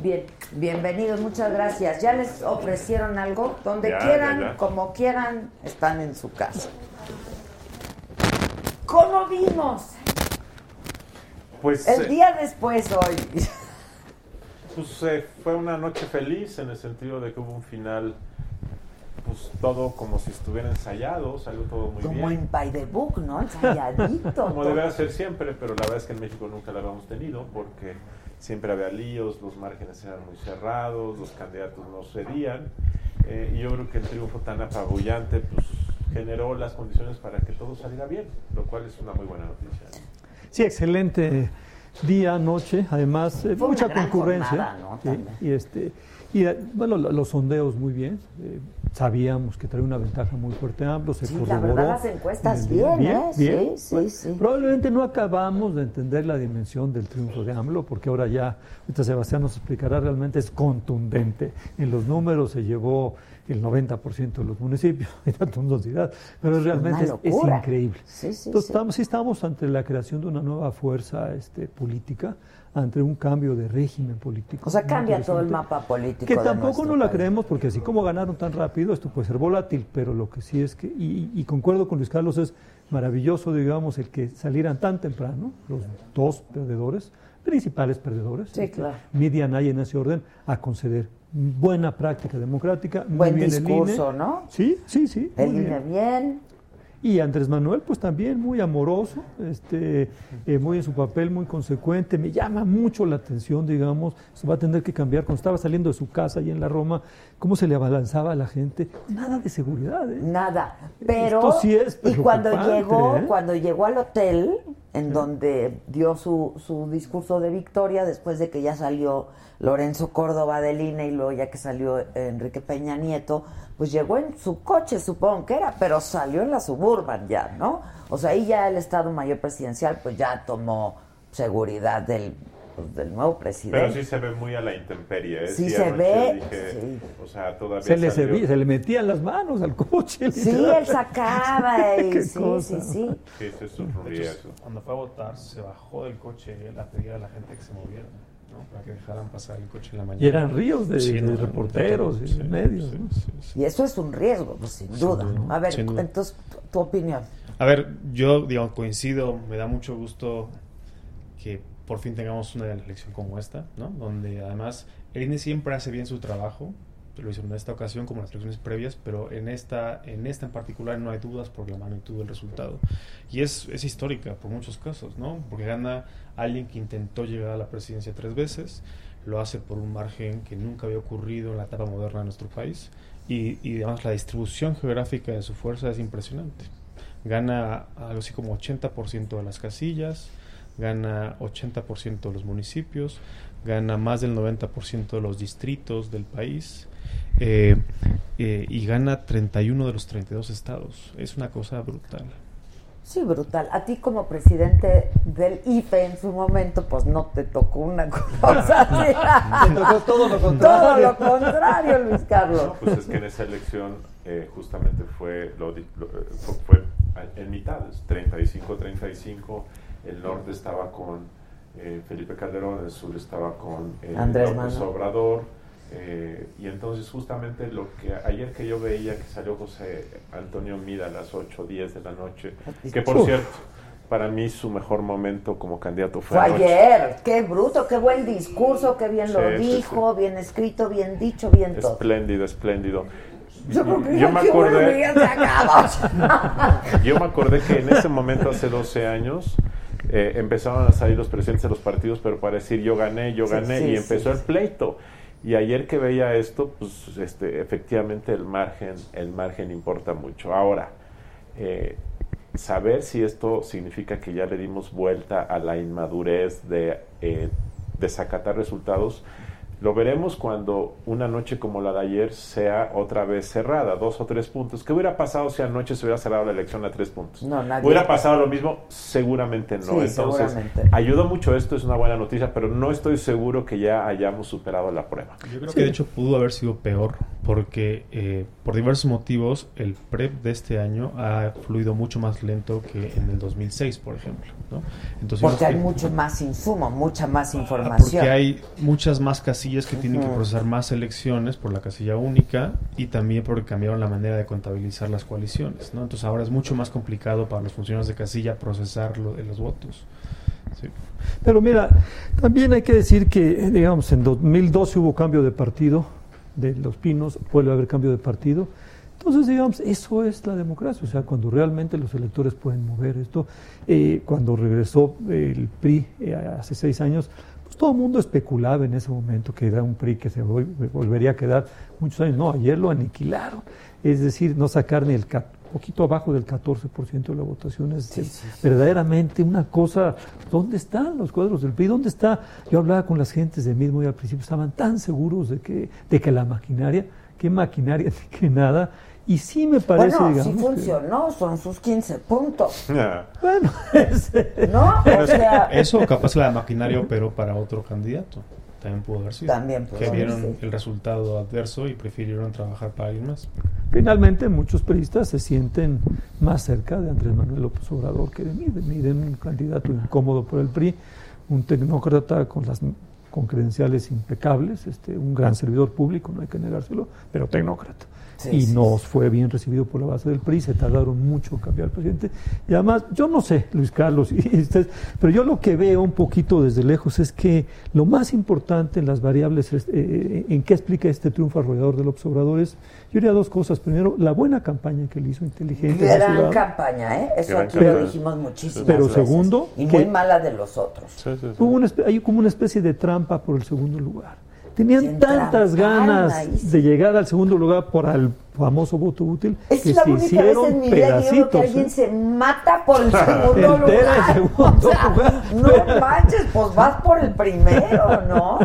Speaker 2: Bien, bienvenidos, muchas gracias. ¿Ya les ofrecieron algo? Donde
Speaker 9: Ya,
Speaker 2: quieran,
Speaker 9: ya, ya.
Speaker 2: como quieran, están en su casa. ¿Cómo vimos?
Speaker 9: Pues,
Speaker 2: El
Speaker 9: eh,
Speaker 2: día después hoy.
Speaker 9: pues, eh, fue una noche feliz en el sentido de que hubo un final, pues todo como si estuviera ensayado, salió todo muy
Speaker 2: Como
Speaker 9: bien.
Speaker 2: en By the Book, ¿no? Ensayadito.
Speaker 9: Como debe ser siempre, pero la verdad es que en México nunca la habíamos tenido porque siempre había líos, los márgenes eran muy cerrados, los candidatos no cedían. eh, y yo creo que el triunfo tan apabullante pues, generó las condiciones para que todo saliera bien, lo cual es una muy buena noticia.
Speaker 8: Sí, excelente día, noche, además eh, mucha concurrencia.
Speaker 2: jornada, ¿no?
Speaker 8: Sí,
Speaker 2: También.
Speaker 8: y este y eh, bueno, lo- los sondeos muy bien. eh, sabíamos que traía una ventaja muy fuerte AMLO, se
Speaker 2: Sí, la verdad, las encuestas
Speaker 8: en el día.
Speaker 2: bien, ¿eh? Sí, sí,
Speaker 8: Bueno,
Speaker 2: sí.
Speaker 8: Probablemente no acabamos de entender la dimensión del triunfo de AMLO, porque ahora ya, ahorita Sebastián nos explicará, realmente es contundente. En los números se llevó el 90% de los municipios, nos dirás, pero realmente es,
Speaker 2: Una
Speaker 8: increíble.
Speaker 2: Sí, sí,
Speaker 8: Entonces,
Speaker 2: sí.
Speaker 8: Estamos, sí estamos ante la creación de una nueva fuerza este, política, ante un cambio de régimen político.
Speaker 2: O sea, cambia todo el mapa político.
Speaker 8: Que
Speaker 2: de
Speaker 8: tampoco no la
Speaker 2: país.
Speaker 8: creemos, porque así como ganaron tan rápido, esto puede ser volátil, pero lo que sí es que, y, y concuerdo con Luis Carlos, es maravilloso, digamos, el que salieran tan temprano, los dos perdedores, principales perdedores,
Speaker 2: Sí,
Speaker 8: este,
Speaker 2: claro.
Speaker 8: En ese orden, a conceder buena práctica democrática, muy
Speaker 2: Buen
Speaker 8: bien el
Speaker 2: discurso,
Speaker 8: INE.
Speaker 2: ¿no?
Speaker 8: Sí, sí, sí.
Speaker 2: El INE
Speaker 8: bien.
Speaker 2: bien.
Speaker 8: Y Andrés Manuel, pues también muy amoroso, este, eh, muy en su papel, muy consecuente. Me llama mucho la atención, digamos, se va a tener que cambiar. Cuando estaba saliendo de su casa ahí en la Roma, cómo se le abalanzaba a la gente. Nada de seguridad, ¿eh?
Speaker 2: Nada. Pero.
Speaker 8: Esto sí es
Speaker 2: y cuando llegó,
Speaker 8: ¿eh?
Speaker 2: cuando llegó al hotel, en donde dio su, su discurso de victoria, después de que ya salió Lorenzo Córdoba del INE y luego ya que salió Enrique Peña Nieto, pues llegó en su coche, supongo que era, pero salió en la suburban ya, ¿no? O sea, ahí ya el Estado Mayor Presidencial pues ya tomó seguridad del, pues, del nuevo presidente.
Speaker 9: Pero sí se ve muy a la intemperie. ¿eh?
Speaker 2: Sí
Speaker 9: Sí,
Speaker 2: se ve,
Speaker 9: dije,
Speaker 2: sí.
Speaker 9: O sea, todavía
Speaker 8: Se le, servía- se le metían las manos al coche.
Speaker 2: Sí,
Speaker 8: literal.
Speaker 2: él sacaba y
Speaker 8: Qué
Speaker 2: sí,
Speaker 8: cosa.
Speaker 2: sí, sí.
Speaker 9: Sí, es
Speaker 3: cuando fue a votar, se bajó del coche él a pedir a la gente que se moviera, ¿no? Para que dejaran pasar el coche en la mañana.
Speaker 8: Y eran ríos de,
Speaker 3: Sí,
Speaker 8: de
Speaker 3: no,
Speaker 8: reporteros y
Speaker 3: sí,
Speaker 8: de medios.
Speaker 3: sí,
Speaker 8: ¿no?
Speaker 3: sí, sí.
Speaker 2: Y eso es un riesgo, pues sin duda.
Speaker 3: duda,
Speaker 2: A ver,
Speaker 3: duda.
Speaker 2: entonces, tu, tu opinión.
Speaker 3: A ver, yo digo, coincido, me da mucho gusto que por fin tengamos una elección como esta, ¿no? Donde además el INE siempre hace bien su trabajo, lo hizo en esta ocasión como en las elecciones previas, pero en esta, en esta en particular no hay dudas por la magnitud del resultado. Y es, es histórica por muchos casos, ¿no? Porque gana alguien que intentó llegar a la presidencia tres veces, lo hace por un margen que nunca había ocurrido en la etapa moderna de nuestro país, y, y además la distribución geográfica de su fuerza es impresionante gana algo así como 80% de las casillas, gana 80% de los municipios, gana más del 90% de los distritos del país eh, eh, y gana 31 de los 32 estados. Es una cosa brutal.
Speaker 2: Sí, brutal. A ti como presidente del IFE en su momento, pues no te tocó una cosa así.
Speaker 8: Te tocó todo lo
Speaker 2: Todo
Speaker 8: contrario.
Speaker 2: lo contrario, Luis Carlos.
Speaker 9: No, pues es que en esa elección eh, justamente fue, lo, lo- eh, fue, fue en mitad, 35-35, el norte estaba con eh, Felipe Calderón, el sur estaba con eh,
Speaker 2: Andrés
Speaker 9: López. Obrador, eh, y entonces justamente lo que ayer que yo veía que salió José Antonio Mida a las 8 o 10 de la noche, que por
Speaker 2: Uf.
Speaker 9: cierto, para mí su mejor momento como candidato fue,
Speaker 2: Fue ayer. Qué bruto, qué buen discurso, qué bien lo
Speaker 9: Sí, sí,
Speaker 2: dijo, bien escrito, bien dicho, bien todo.
Speaker 9: Espléndido, espléndido.
Speaker 2: Yo
Speaker 9: Yo me acordé-. Yo me acordé que en ese momento, hace 12 años, eh, empezaban a salir los presidentes de los partidos, pero para decir yo gané, yo
Speaker 2: Sí,
Speaker 9: gané,
Speaker 2: sí,
Speaker 9: y empezó
Speaker 2: sí,
Speaker 9: el pleito. Y ayer que veía esto, pues este, efectivamente el margen, el margen importa mucho. Ahora, eh, saber si esto significa que ya le dimos vuelta a la inmadurez de eh, desacatar resultados lo veremos cuando una noche como la de ayer sea otra vez cerrada, dos o tres puntos. ¿Qué hubiera pasado si anoche se hubiera cerrado la elección a tres puntos?
Speaker 2: No, nadie-
Speaker 9: ¿Hubiera pasado lo mismo? Seguramente no.
Speaker 2: Sí,
Speaker 9: Entonces,
Speaker 2: seguramente.
Speaker 9: ayudó mucho esto, es una buena noticia, pero no estoy seguro que ya hayamos superado la prueba.
Speaker 3: Yo creo que de hecho pudo haber sido peor porque eh, por diversos motivos el PREP de este año ha fluido mucho más lento que en el 2006, por ejemplo. ¿no? Entonces,
Speaker 2: Porque hay
Speaker 3: que-
Speaker 2: mucho más insumo, mucha más
Speaker 3: Ah,
Speaker 2: información.
Speaker 3: Porque hay muchas más casillas que tienen que procesar más elecciones por la casilla única y también porque cambiaron la manera de contabilizar las coaliciones, ¿no? Entonces ahora es mucho más complicado para los funcionarios de casilla procesar lo- los votos. Sí.
Speaker 8: Pero mira, también hay que decir que, eh, digamos, en 2012 hubo cambio de partido de Los Pinos, vuelve a haber cambio de partido. Entonces, digamos, eso es la democracia, o sea, cuando realmente los electores pueden mover esto. Eh, cuando regresó el PRI eh, hace seis años, pues todo el mundo especulaba en ese momento que era un PRI que se vol- volvería a quedar muchos años. No, ayer lo aniquilaron. Es decir, no sacar ni el poquito abajo del 14% de la votación. Es decir, verdaderamente una cosa. ¿Dónde están los cuadros del PRI? ¿Dónde está? Yo hablaba con las gentes de mismo y al principio estaban tan seguros de que, de que la maquinaria, qué maquinaria, de que nada. Y sí me parece,
Speaker 2: bueno,
Speaker 8: digamos.
Speaker 2: sí
Speaker 8: que-
Speaker 2: funcionó, son sus 15 puntos.
Speaker 8: bueno,
Speaker 2: ¿No? O sea,
Speaker 3: Eso capaz la maquinaria operó para otro candidato. También pudo haber sido.
Speaker 2: También pudo
Speaker 3: Que
Speaker 2: haber
Speaker 3: vieron
Speaker 2: sido.
Speaker 3: el resultado adverso y prefirieron trabajar para alguien más.
Speaker 8: Finalmente, muchos periodistas se sienten más cerca de Andrés Manuel López Obrador que de mí. De mí, de un candidato incómodo por el PRI, un tecnócrata con las con credenciales impecables, este, un gran servidor público, no hay que negárselo, pero tecnócrata.
Speaker 2: Sí,
Speaker 8: y
Speaker 2: sí,
Speaker 8: nos fue bien recibido por la base del PRI, se tardaron mucho en cambiar al presidente. Y además, yo no sé, Luis Carlos, y ustedes, pero yo lo que veo un poquito desde lejos es que lo más importante en las variables, es, eh, en qué explica este triunfo arrollador del observador es, yo diría dos cosas. Primero, la buena campaña que él hizo, inteligente.
Speaker 2: gran campaña, ¿eh? Eso
Speaker 8: Gran
Speaker 2: aquí
Speaker 8: campaña.
Speaker 2: lo dijimos muchísimas
Speaker 8: Pero
Speaker 2: veces.
Speaker 8: segundo,
Speaker 2: Y
Speaker 8: que-
Speaker 2: muy mala de los otros.
Speaker 8: Hubo una hay como una especie de trampa por el segundo lugar. Tenían tantas ganas de llegar al segundo lugar por el famoso voto útil
Speaker 2: Es
Speaker 8: que
Speaker 2: la
Speaker 8: se
Speaker 2: única vez
Speaker 8: hicieron
Speaker 2: en mi vida que
Speaker 8: pedacitos.
Speaker 2: alguien
Speaker 8: ¿eh?
Speaker 2: se mata por el segundo
Speaker 8: Entera el
Speaker 2: lugar.
Speaker 8: segundo
Speaker 2: O sea,
Speaker 8: lugar.
Speaker 2: No manches, pues vas por el primero, ¿no?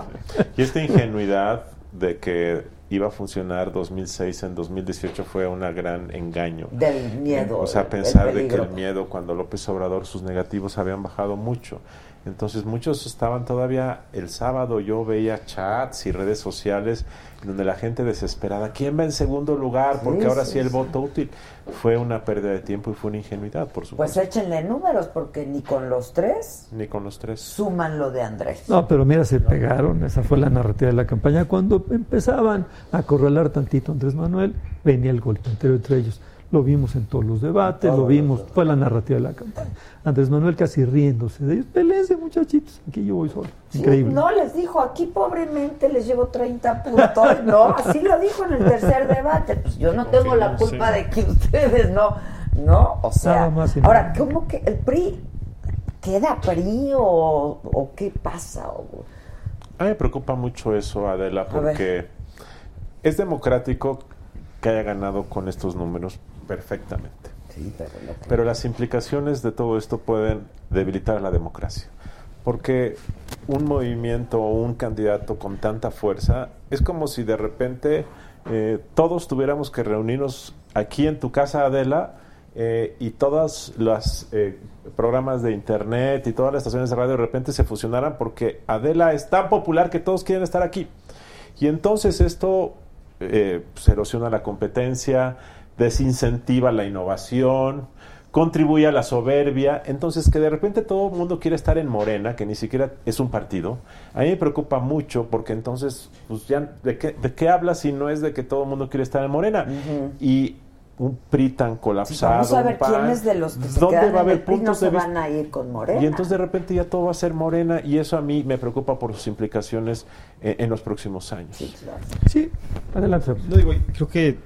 Speaker 9: Y esta ingenuidad de que iba a funcionar 2006 en 2018 fue un gran engaño.
Speaker 2: Del miedo.
Speaker 9: O sea, pensar de que el miedo, cuando López Obrador, sus negativos habían bajado mucho. Entonces muchos estaban todavía, el sábado yo veía chats y redes sociales donde la gente desesperada, ¿quién va en segundo lugar? Porque
Speaker 2: Sí,
Speaker 9: ahora
Speaker 2: sí,
Speaker 9: sí, el
Speaker 2: sí.
Speaker 9: voto útil. Fue una pérdida de tiempo y fue una ingenuidad, por
Speaker 2: Pues
Speaker 9: supuesto.
Speaker 2: échenle números, porque ni con los tres
Speaker 9: Ni con los tres.
Speaker 2: suman lo de Andrés.
Speaker 8: No, pero mira, se pegaron. Esa fue la narrativa de la campaña. Cuando empezaban a acorralar tantito Andrés Manuel, venía el golpe entero entre ellos. Lo vimos en todos los debates, lo vimos, fue la narrativa de la campaña. Andrés Manuel casi riéndose de ellos. Pelense, muchachitos, aquí yo voy solo.
Speaker 2: Sí,
Speaker 8: Increíble.
Speaker 2: no, les dijo, aquí pobremente les llevo 30 puntos. No, así lo dijo en el tercer debate. Pues yo no tengo la culpa de que ustedes no. No, o sea.
Speaker 8: Nada más y
Speaker 2: Ahora,
Speaker 8: nada.
Speaker 2: ¿cómo que el PRI queda PRI o, o qué pasa? O-
Speaker 9: A mí me preocupa mucho eso, Adela, porque es democrático que haya ganado con estos números perfectamente.
Speaker 2: Sí, pero
Speaker 9: las implicaciones de todo esto pueden debilitar la democracia. Porque un movimiento o un candidato con tanta fuerza es como si de repente eh, todos tuviéramos que reunirnos aquí en tu casa, Adela, eh, y todos los eh, programas de internet y todas las estaciones de radio de repente se fusionaran porque Adela es tan popular que todos quieren estar aquí. Y entonces esto eh, pues, erosiona la competencia, desincentiva la innovación, contribuye a la soberbia. Entonces, que de repente todo el mundo quiere estar en Morena, que ni siquiera es un partido, a mí me preocupa mucho porque entonces, pues ya, ¿de qué, de qué habla si no es de que todo el mundo quiere estar en Morena? Y un PRI tan colapsado.
Speaker 2: Vamos a ver
Speaker 9: un PAN,
Speaker 2: quiénes de los que se
Speaker 9: ¿dónde va a haber puntos
Speaker 2: se
Speaker 9: de vista?
Speaker 2: van a ir con Morena.
Speaker 9: Y entonces de repente ya todo va a ser morena y eso a mí me preocupa por sus implicaciones eh, en los próximos años.
Speaker 8: Sí, adelante.
Speaker 3: No digo, creo que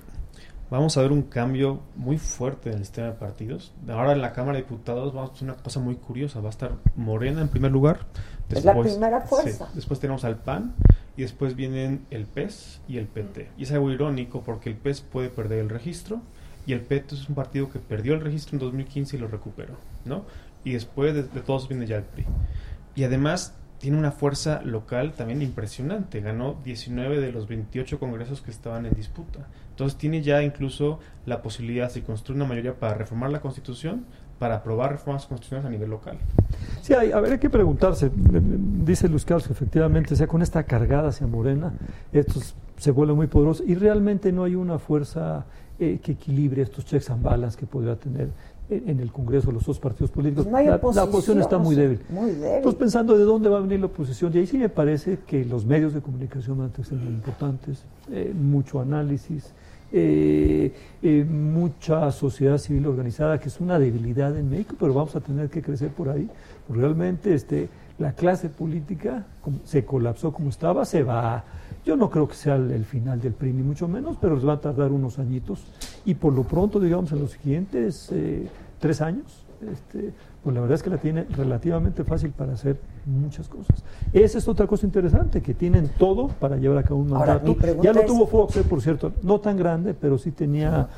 Speaker 3: vamos a ver un cambio muy fuerte en el sistema de partidos. Ahora en la Cámara de Diputados vamos a hacer una cosa muy curiosa. Va a estar Morena en primer lugar.
Speaker 2: Es la primera fuerza.
Speaker 3: sí, después tenemos al PAN y después vienen el PES y el PT. Y es algo irónico porque el PES puede perder el registro, y el PET es un partido que perdió el registro en 2015 y lo recuperó, ¿no? Y después de, de todos viene ya el PRI. Y además tiene una fuerza local también impresionante. Ganó 19 de los 28 congresos que estaban en disputa. Entonces tiene ya incluso la posibilidad, si construye una mayoría para reformar la Constitución, para aprobar reformas constitucionales a nivel local.
Speaker 8: Sí, hay, a ver, hay que preguntarse. Dice Luz Carlos que efectivamente, sea, con esta cargada hacia Morena, estos se vuelven muy poderosos y realmente no hay una fuerza eh, que equilibre estos checks and balances que podría tener en, el Congreso los dos partidos políticos.
Speaker 2: No
Speaker 8: la,
Speaker 2: oposición,
Speaker 8: la oposición está muy débil.
Speaker 2: Muy débil.
Speaker 8: Entonces, pensando de dónde va a venir la oposición, y ahí sí me parece que los medios de comunicación van a ser muy importantes, eh, mucho análisis, eh, eh, mucha sociedad civil organizada, que es una debilidad en México, pero vamos a tener que crecer por ahí. Porque realmente este, la clase política como se colapsó como estaba, se va. Yo no creo que sea el, el final del PRI, ni mucho menos, pero les va a tardar unos añitos. Y por lo pronto, digamos, en los siguientes eh, tres años, este, pues la verdad es que la tiene relativamente fácil para hacer muchas cosas. Esa es otra cosa interesante, que tienen todo para llevar a cabo un mandato. ya lo
Speaker 2: es-
Speaker 8: tuvo Fox, eh, por cierto, no tan grande, pero sí tenía
Speaker 2: No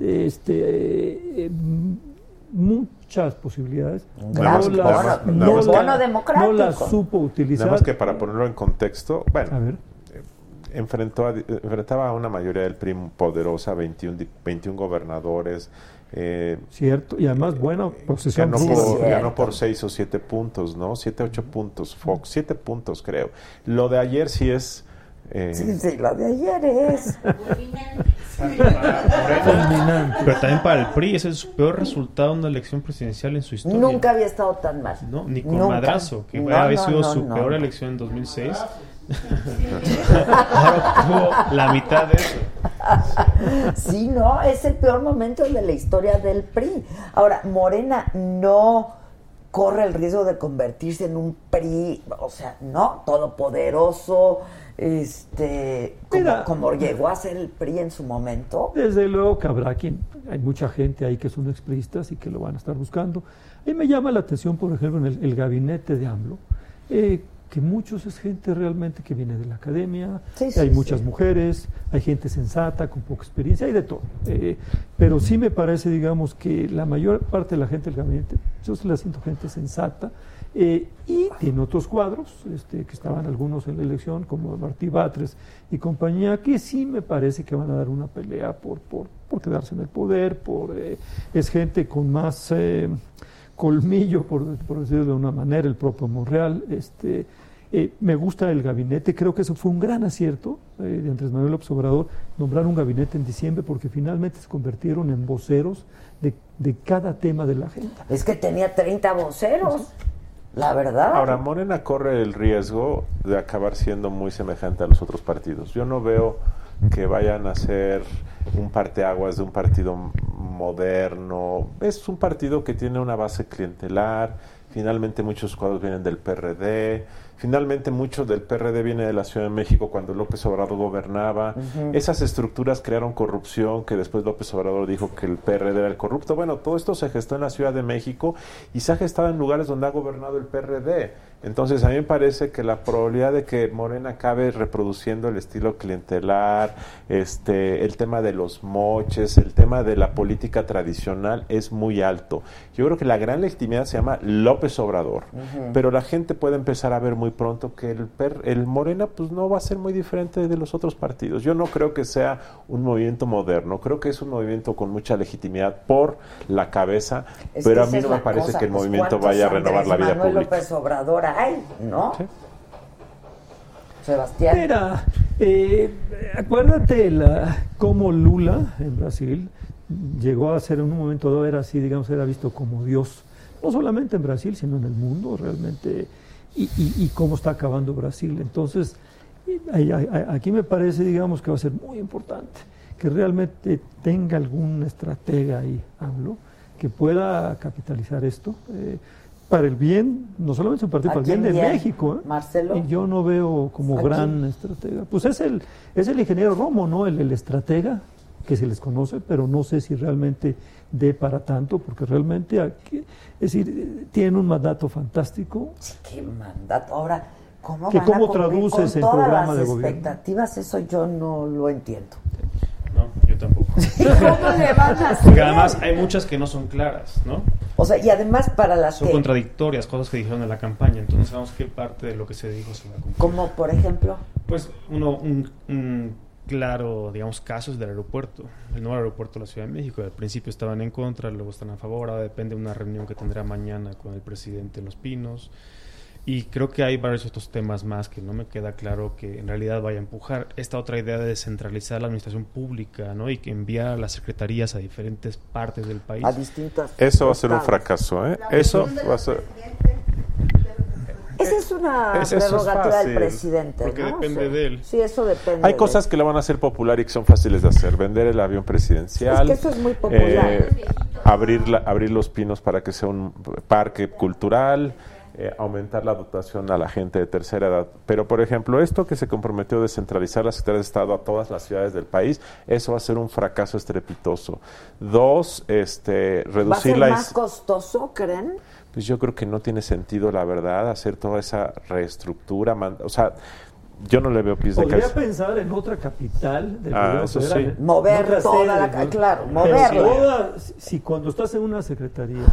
Speaker 8: este, eh, m- muchas posibilidades.
Speaker 2: Un gran
Speaker 8: no las, no
Speaker 2: democrático.
Speaker 8: no las supo utilizar.
Speaker 9: Nada más que para ponerlo en contexto, bueno,
Speaker 8: A ver.
Speaker 9: Eh, enfrentó a- enfrentaba a una mayoría del PRI poderosa, 21, di- 21 gobernadores. eh,
Speaker 8: Cierto, y además, bueno, posesión
Speaker 9: ganó,
Speaker 2: Sí,
Speaker 8: pura.
Speaker 2: es
Speaker 9: por, ganó por 6 o 7 puntos, ¿no? 7, 8 puntos, Fox, 7 puntos creo. Lo de ayer sí es... eh,
Speaker 2: Sí, sí, la de ayer es.
Speaker 8: fulminante.
Speaker 3: Pero también para el PRI ese es su peor resultado en una elección presidencial en su historia.
Speaker 2: Nunca había estado tan mal.
Speaker 3: No, ni con
Speaker 2: Nunca.
Speaker 3: Madrazo, que
Speaker 2: No,
Speaker 3: había
Speaker 2: no,
Speaker 3: sido
Speaker 2: no,
Speaker 3: su
Speaker 2: no,
Speaker 3: peor
Speaker 2: no.
Speaker 3: elección en 2006. Ahora obtuvo la mitad de eso.
Speaker 2: Sí, no, es el peor momento de la historia del PRI. Ahora, Morena no corre el riesgo de convertirse en un PRI, o sea, no, todopoderoso, este, como,
Speaker 8: Mira.
Speaker 2: como llegó a ser el PRI en su momento.
Speaker 8: Desde luego que habrá quien, hay mucha gente ahí que son expristas y que lo van a estar buscando. A mí me llama la atención, por ejemplo, en el, el gabinete de AMLO, eh, que muchos es gente realmente que viene de la academia,
Speaker 2: Sí, sí,
Speaker 8: hay
Speaker 2: sí.
Speaker 8: muchas mujeres, hay gente sensata, con poca experiencia, hay de todo. Eh, pero sí me parece, digamos, que la mayor parte de la gente del gabinete, yo sí la siento gente sensata, eh, y tiene otros cuadros, este, que estaban algunos en la elección, como Martí Batres y compañía, que sí me parece que van a dar una pelea por, por, por quedarse en el poder, por eh, es gente con más eh, colmillo, por, por decirlo de una manera, el propio Monreal. Este, eh, me gusta el gabinete, creo que eso fue un gran acierto eh, de Andrés Manuel López Obrador, nombrar un gabinete en diciembre, porque finalmente se convirtieron en voceros de, de cada tema de la agenda.
Speaker 2: Es que tenía 30 voceros, la verdad.
Speaker 9: Ahora, Morena corre el riesgo de acabar siendo muy semejante a los otros partidos. Yo no veo que vayan a ser un parteaguas de un partido moderno. Es un partido que tiene una base clientelar. Finalmente muchos cuadros vienen del PRD. Finalmente mucho del PRD viene de la Ciudad de México cuando López Obrador gobernaba. Esas estructuras crearon corrupción que después López Obrador dijo que el PRD era el corrupto. Bueno, todo esto se gestó en la Ciudad de México y se ha gestado en lugares donde ha gobernado el PRD. Entonces a mí me parece que la probabilidad de que Morena acabe reproduciendo el estilo clientelar, este, el tema de los moches, el tema de la política tradicional es muy alto. Yo creo que la gran legitimidad se llama López Obrador, pero la gente puede empezar a ver muy pronto que el, per- el Morena pues no va a ser muy diferente de los otros partidos. Yo no creo que sea un movimiento moderno, creo que es un movimiento con mucha legitimidad por la cabeza,
Speaker 2: Es
Speaker 9: pero a mí no me parece
Speaker 2: cosa,
Speaker 9: que el
Speaker 2: pues,
Speaker 9: movimiento
Speaker 2: ¿cuántos
Speaker 9: vaya a renovar la vida
Speaker 2: Manuel
Speaker 9: pública.
Speaker 2: López Obrador hay, ¿no?
Speaker 9: Sí.
Speaker 2: Sebastián.
Speaker 8: Mira, eh, acuérdate la, cómo Lula en Brasil llegó a ser en un momento dado, era así, digamos, era visto como Dios, no solamente en Brasil, sino en el mundo realmente, y, y- y cómo está acabando Brasil. Entonces, ahí- aquí me parece, digamos, que va a ser muy importante que realmente tenga algún estratega ahí, hablo, que pueda capitalizar esto. eh, para el bien, no solamente su partido,
Speaker 2: ¿A
Speaker 8: para el bien de
Speaker 2: bien?
Speaker 8: México. ¿eh?
Speaker 2: Marcelo.
Speaker 8: Y yo no veo como
Speaker 2: ¿A
Speaker 8: gran estratega. Pues es el, es el ingeniero Romo, ¿no? El, el estratega que se les conoce, pero no sé si realmente dé para tanto, porque realmente aquí, es decir, tienen un mandato fantástico.
Speaker 2: Sí, qué mandato. Ahora, ¿cómo
Speaker 8: Que
Speaker 2: van
Speaker 8: cómo traduces
Speaker 2: con
Speaker 8: el
Speaker 2: todas
Speaker 8: programa
Speaker 2: las
Speaker 8: de gobierno?
Speaker 2: expectativas? Eso yo no lo entiendo.
Speaker 3: No, yo tampoco.
Speaker 2: ¿Cómo le van a hacer?
Speaker 3: Porque además hay muchas que no son claras, ¿no?
Speaker 2: O sea, y además para las
Speaker 3: Son
Speaker 2: que...
Speaker 3: contradictorias, cosas que dijeron en la campaña, entonces sabemos qué parte de lo que se dijo se va a cumplir.
Speaker 2: Como por ejemplo...
Speaker 3: Pues uno, un, un claro, digamos, caso es del aeropuerto, el nuevo aeropuerto de la Ciudad de México. Al principio estaban en contra, luego están a favor, ahora depende de una reunión que tendrá mañana con el presidente en Los Pinos. Y creo que hay varios otros temas más que no me queda claro que en realidad vaya a empujar esta otra idea de descentralizar la administración pública, ¿no? Y que enviar a las secretarías a diferentes partes del país.
Speaker 2: A distintas...
Speaker 9: Eso va a ser un fracaso, ¿eh? Eso va a ser...
Speaker 2: Esa es una
Speaker 9: es
Speaker 2: prerrogativa del presidente,
Speaker 3: porque
Speaker 2: ¿no?
Speaker 3: depende
Speaker 2: Sí.
Speaker 3: de él.
Speaker 2: Sí, eso depende.
Speaker 9: Hay
Speaker 2: de
Speaker 9: cosas
Speaker 2: él.
Speaker 9: que lo van a hacer popular y que son fáciles de hacer. Vender el avión presidencial.
Speaker 2: Es que eso es muy popular.
Speaker 9: eh, abrir, la- abrir los pinos para que sea un parque cultural. Eh, aumentar la dotación a la gente de tercera edad. Pero, por ejemplo, esto que se comprometió de centralizar la Secretaría de Estado a todas las ciudades del país, eso va a ser un fracaso estrepitoso. Dos, este,
Speaker 2: ¿Va a
Speaker 9: reducir
Speaker 2: ser
Speaker 9: la...
Speaker 2: más costoso, creen?
Speaker 9: pues yo creo que no tiene sentido, la verdad, hacer toda esa reestructura. man- o sea, yo no le veo pies de
Speaker 8: Podría
Speaker 9: cabeza.
Speaker 8: pensar en otra capital del
Speaker 9: Ah, eso
Speaker 8: federal,
Speaker 9: sí.
Speaker 8: en
Speaker 2: Mover toda
Speaker 8: sede,
Speaker 2: la...
Speaker 8: ¿no?
Speaker 2: Claro, moverla.
Speaker 8: si cuando estás en una secretaría,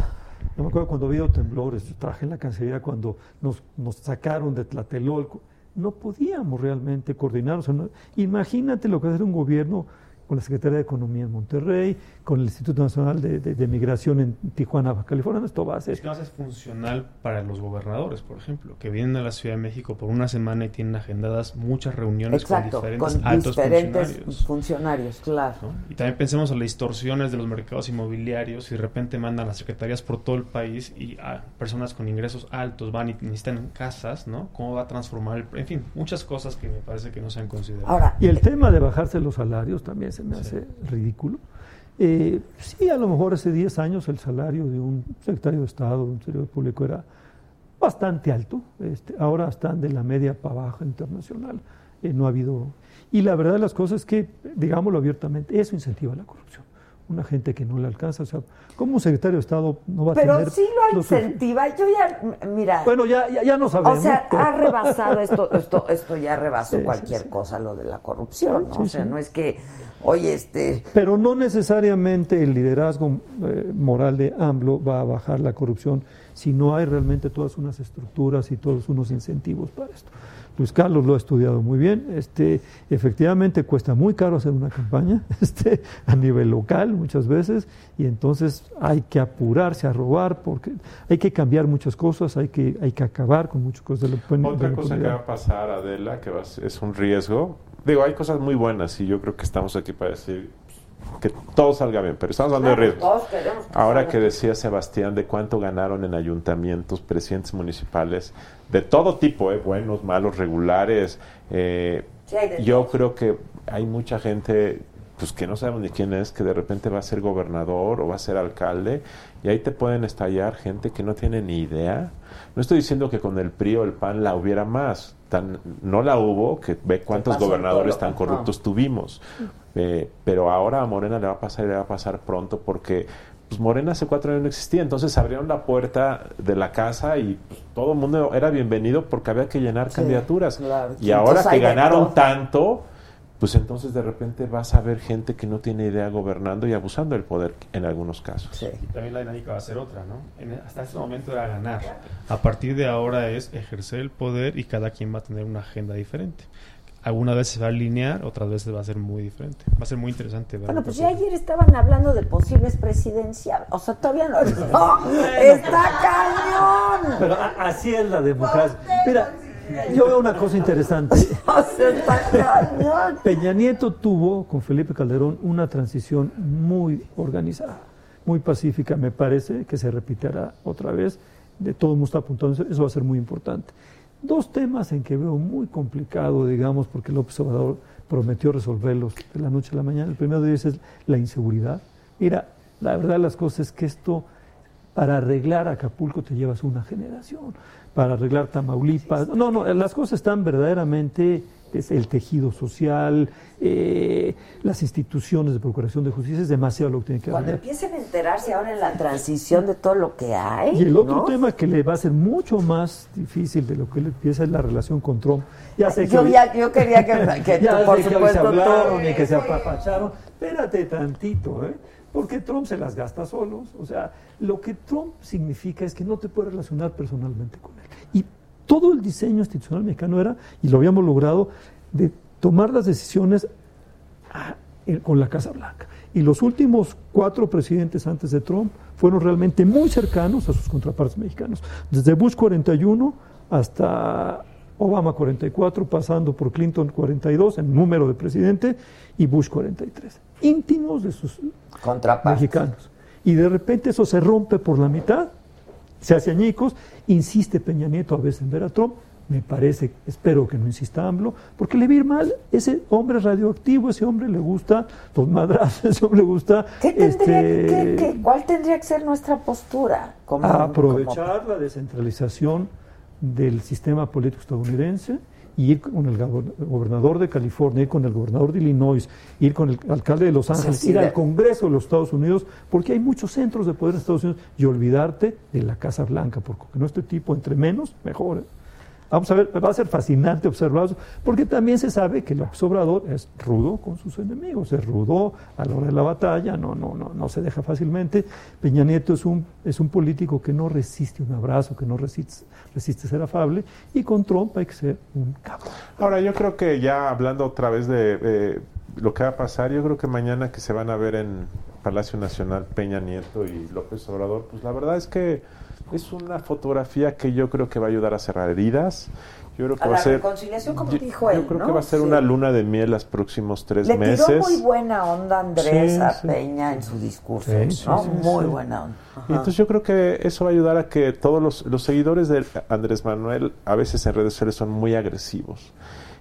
Speaker 8: no me acuerdo cuando ha habido temblores, yo trabajé en la Cancillería cuando nos, sacaron de Tlatelolco, no podíamos realmente coordinar. o sea, no- imagínate lo que es un gobierno con la Secretaría de Economía en Monterrey, con el Instituto Nacional de, de- de Migración en Tijuana, Baja California, esto va a ser...
Speaker 3: Es que no es funcional para los gobernadores, por ejemplo, que vienen a la Ciudad de México por una semana y tienen agendadas muchas reuniones
Speaker 2: Exacto,
Speaker 3: con diferentes
Speaker 2: con
Speaker 3: altos
Speaker 2: diferentes
Speaker 3: funcionarios.
Speaker 2: funcionarios, claro.
Speaker 3: ¿no? Y también pensemos en las distorsiones de los mercados inmobiliarios y de repente mandan las secretarías por todo el país y a personas con ingresos altos van y necesitan casas, ¿no? ¿Cómo va a transformar el... En fin, muchas cosas que me parece que no se han considerado.
Speaker 2: Ahora,
Speaker 8: Y el tema de bajarse los salarios también se me hace ridículo. Eh, sí, a lo mejor hace 10 años el salario de un secretario de Estado, de un servidor público era bastante alto. Este, ahora están de la media para abajo internacional. Eh, no ha habido. Y la verdad de las cosas es que, digámoslo abiertamente, eso incentiva la corrupción. Una gente que no le alcanza. O sea, ¿cómo un secretario de Estado no va a
Speaker 2: pero
Speaker 8: tener.
Speaker 2: sí lo
Speaker 8: los
Speaker 2: incentiva. Yo ya, mira,
Speaker 8: Bueno, ya, ya, ya no sabemos.
Speaker 2: o sea,
Speaker 8: pero-
Speaker 2: ha rebasado esto, esto, esto ya rebasó
Speaker 8: Sí,
Speaker 2: cualquier
Speaker 8: sí.
Speaker 2: cosa, lo de la corrupción. ¿no? O sea, no es que, oye, este,
Speaker 8: Pero no necesariamente el liderazgo eh, moral de AMLO va a bajar la corrupción si no hay realmente todas unas estructuras y todos unos incentivos para esto. Luis Carlos lo ha estudiado muy bien. Este, efectivamente cuesta muy caro hacer una campaña este, a nivel local muchas veces y entonces hay que apurarse a robar porque hay que cambiar muchas cosas, hay que, hay que acabar con muchas cosas de la, de
Speaker 9: Otra
Speaker 8: la
Speaker 9: cosa que va a pasar, Adela, que va es un riesgo. Digo, hay cosas muy buenas y yo creo que estamos aquí para decir que todo salga bien, pero estamos hablando de riesgos.
Speaker 2: que
Speaker 9: Ahora que decía Sebastián de cuánto ganaron en ayuntamientos, presidentes municipales, de todo tipo, ¿eh? buenos, malos, regulares. eh,
Speaker 2: Sí,
Speaker 9: yo creo que hay mucha gente pues que no sabemos ni quién es, que de repente va a ser gobernador o va a ser alcalde, y ahí te pueden estallar gente que no tiene ni idea. No estoy diciendo que con el PRI o el PAN la hubiera más, tan, no la hubo, que ve cuántos gobernadores tan corruptos tuvimos. Eh, pero ahora a Morena le va a pasar y le va a pasar pronto porque pues Morena hace cuatro años no existía, entonces abrieron la puerta de la casa y pues, todo el mundo era bienvenido porque había que llenar
Speaker 2: Sí,
Speaker 9: candidaturas.
Speaker 2: claro.
Speaker 9: Y
Speaker 2: Entonces
Speaker 9: ahora que ganaron tanto, pues entonces de repente vas a ver gente que no tiene idea gobernando y abusando del poder en algunos casos.
Speaker 2: Sí.
Speaker 3: Y también la dinámica va a ser otra, ¿no? En- hasta este momento era ganar. A partir de ahora es ejercer el poder y cada quien va a tener una agenda diferente. Algunas veces se va a alinear, otras veces va a ser muy diferente. Va a ser muy interesante ver.
Speaker 2: Bueno, pues ya ayer estaban hablando de posibles presidenciales. O sea, todavía no. no está cañón.
Speaker 8: Pero así es la democracia. Mira, yo veo una cosa interesante. Peña Nieto tuvo con Felipe Calderón una transición muy organizada, muy pacífica. Me parece que se repetirá otra vez. De todo el mundo está apuntando, eso- eso va a ser muy importante. Dos temas en que veo muy complicado, digamos, porque López Obrador prometió resolverlos de la noche a la mañana. El primero de ellos es la inseguridad. Mira, la verdad de las cosas es que esto para arreglar Acapulco te llevas una generación, para arreglar Tamaulipas. No, no, las cosas están verdaderamente es el tejido social, eh, las instituciones de procuración de justicia, es demasiado lo que tiene que haber.
Speaker 2: Cuando empiecen a enterarse ahora en la transición de todo lo que hay.
Speaker 8: Y el otro
Speaker 2: ¿no?
Speaker 8: tema que le va a ser mucho más difícil de lo que le empieza es la relación con Trump. Ya sé que
Speaker 2: yo,
Speaker 8: hoy-
Speaker 2: ya- yo quería que, que
Speaker 8: ya
Speaker 2: tú, por
Speaker 8: sé que
Speaker 2: supuesto,
Speaker 8: se hablaron
Speaker 2: todo-
Speaker 8: y que se apapacharon. Espérate tantito, ¿eh? Porque Trump se las gasta solos. O sea, lo que Trump significa es que no te puedes relacionar personalmente con él. Todo el diseño institucional mexicano era, y lo habíamos logrado, de tomar las decisiones con la Casa Blanca. Y los últimos cuatro presidentes antes de Trump fueron realmente muy cercanos a sus contrapartes mexicanos. Desde Bush 41 hasta Obama 44, pasando por Clinton 42 en número de presidente y Bush 43. Íntimos de sus
Speaker 2: Contrapartes.
Speaker 8: mexicanos. Y de repente eso se rompe por la mitad, se hace añicos, insiste Peña Nieto a veces en ver a Trump, me parece, espero que no insista AMLO, porque le va a ir mal, ese hombre radioactivo, ese hombre le gusta los madrazos, ese hombre le gusta
Speaker 2: ¿Qué tendría,
Speaker 8: este,
Speaker 2: qué- qué- ¿Cuál tendría que ser nuestra postura? Como,
Speaker 8: aprovechar la descentralización del sistema político estadounidense ir con el gobernador de California, ir con el gobernador de Illinois, ir con el alcalde de Los Ángeles,
Speaker 2: sí,
Speaker 8: ir al Congreso de los Estados Unidos, porque hay muchos centros de poder en Estados Unidos, y olvidarte de la Casa Blanca, porque no este tipo, entre menos, mejor. Vamos a ver, va a ser fascinante observarlo, porque también se sabe que López Obrador es rudo con sus enemigos, es rudo a la hora de la batalla, no, no, no, no se deja fácilmente. Peña Nieto es un, es un político que no resiste un abrazo, que no resiste, resiste ser afable, y con Trump hay que ser un cabrón.
Speaker 9: Ahora, yo creo que ya hablando otra vez de lo que va a pasar, yo creo que mañana que se van a ver en Palacio Nacional Peña Nieto y López Obrador, pues la verdad es que es una fotografía que yo creo que va a ayudar a cerrar heridas. Yo creo que
Speaker 2: A
Speaker 9: va
Speaker 2: la
Speaker 9: a ser.
Speaker 2: reconciliación, como
Speaker 9: yo,
Speaker 2: dijo
Speaker 9: yo
Speaker 2: él,
Speaker 9: creo
Speaker 2: ¿no?
Speaker 9: que va a ser
Speaker 2: Sí.
Speaker 9: una luna de miel los próximos tres
Speaker 2: Le
Speaker 9: meses.
Speaker 2: tiró muy buena onda Andrés
Speaker 9: Sí,
Speaker 2: a
Speaker 9: sí.
Speaker 2: Peña en su discurso, muy buena onda.
Speaker 9: Y entonces yo creo que eso va a ayudar a que todos los, los seguidores de Andrés Manuel a veces en redes sociales son muy agresivos.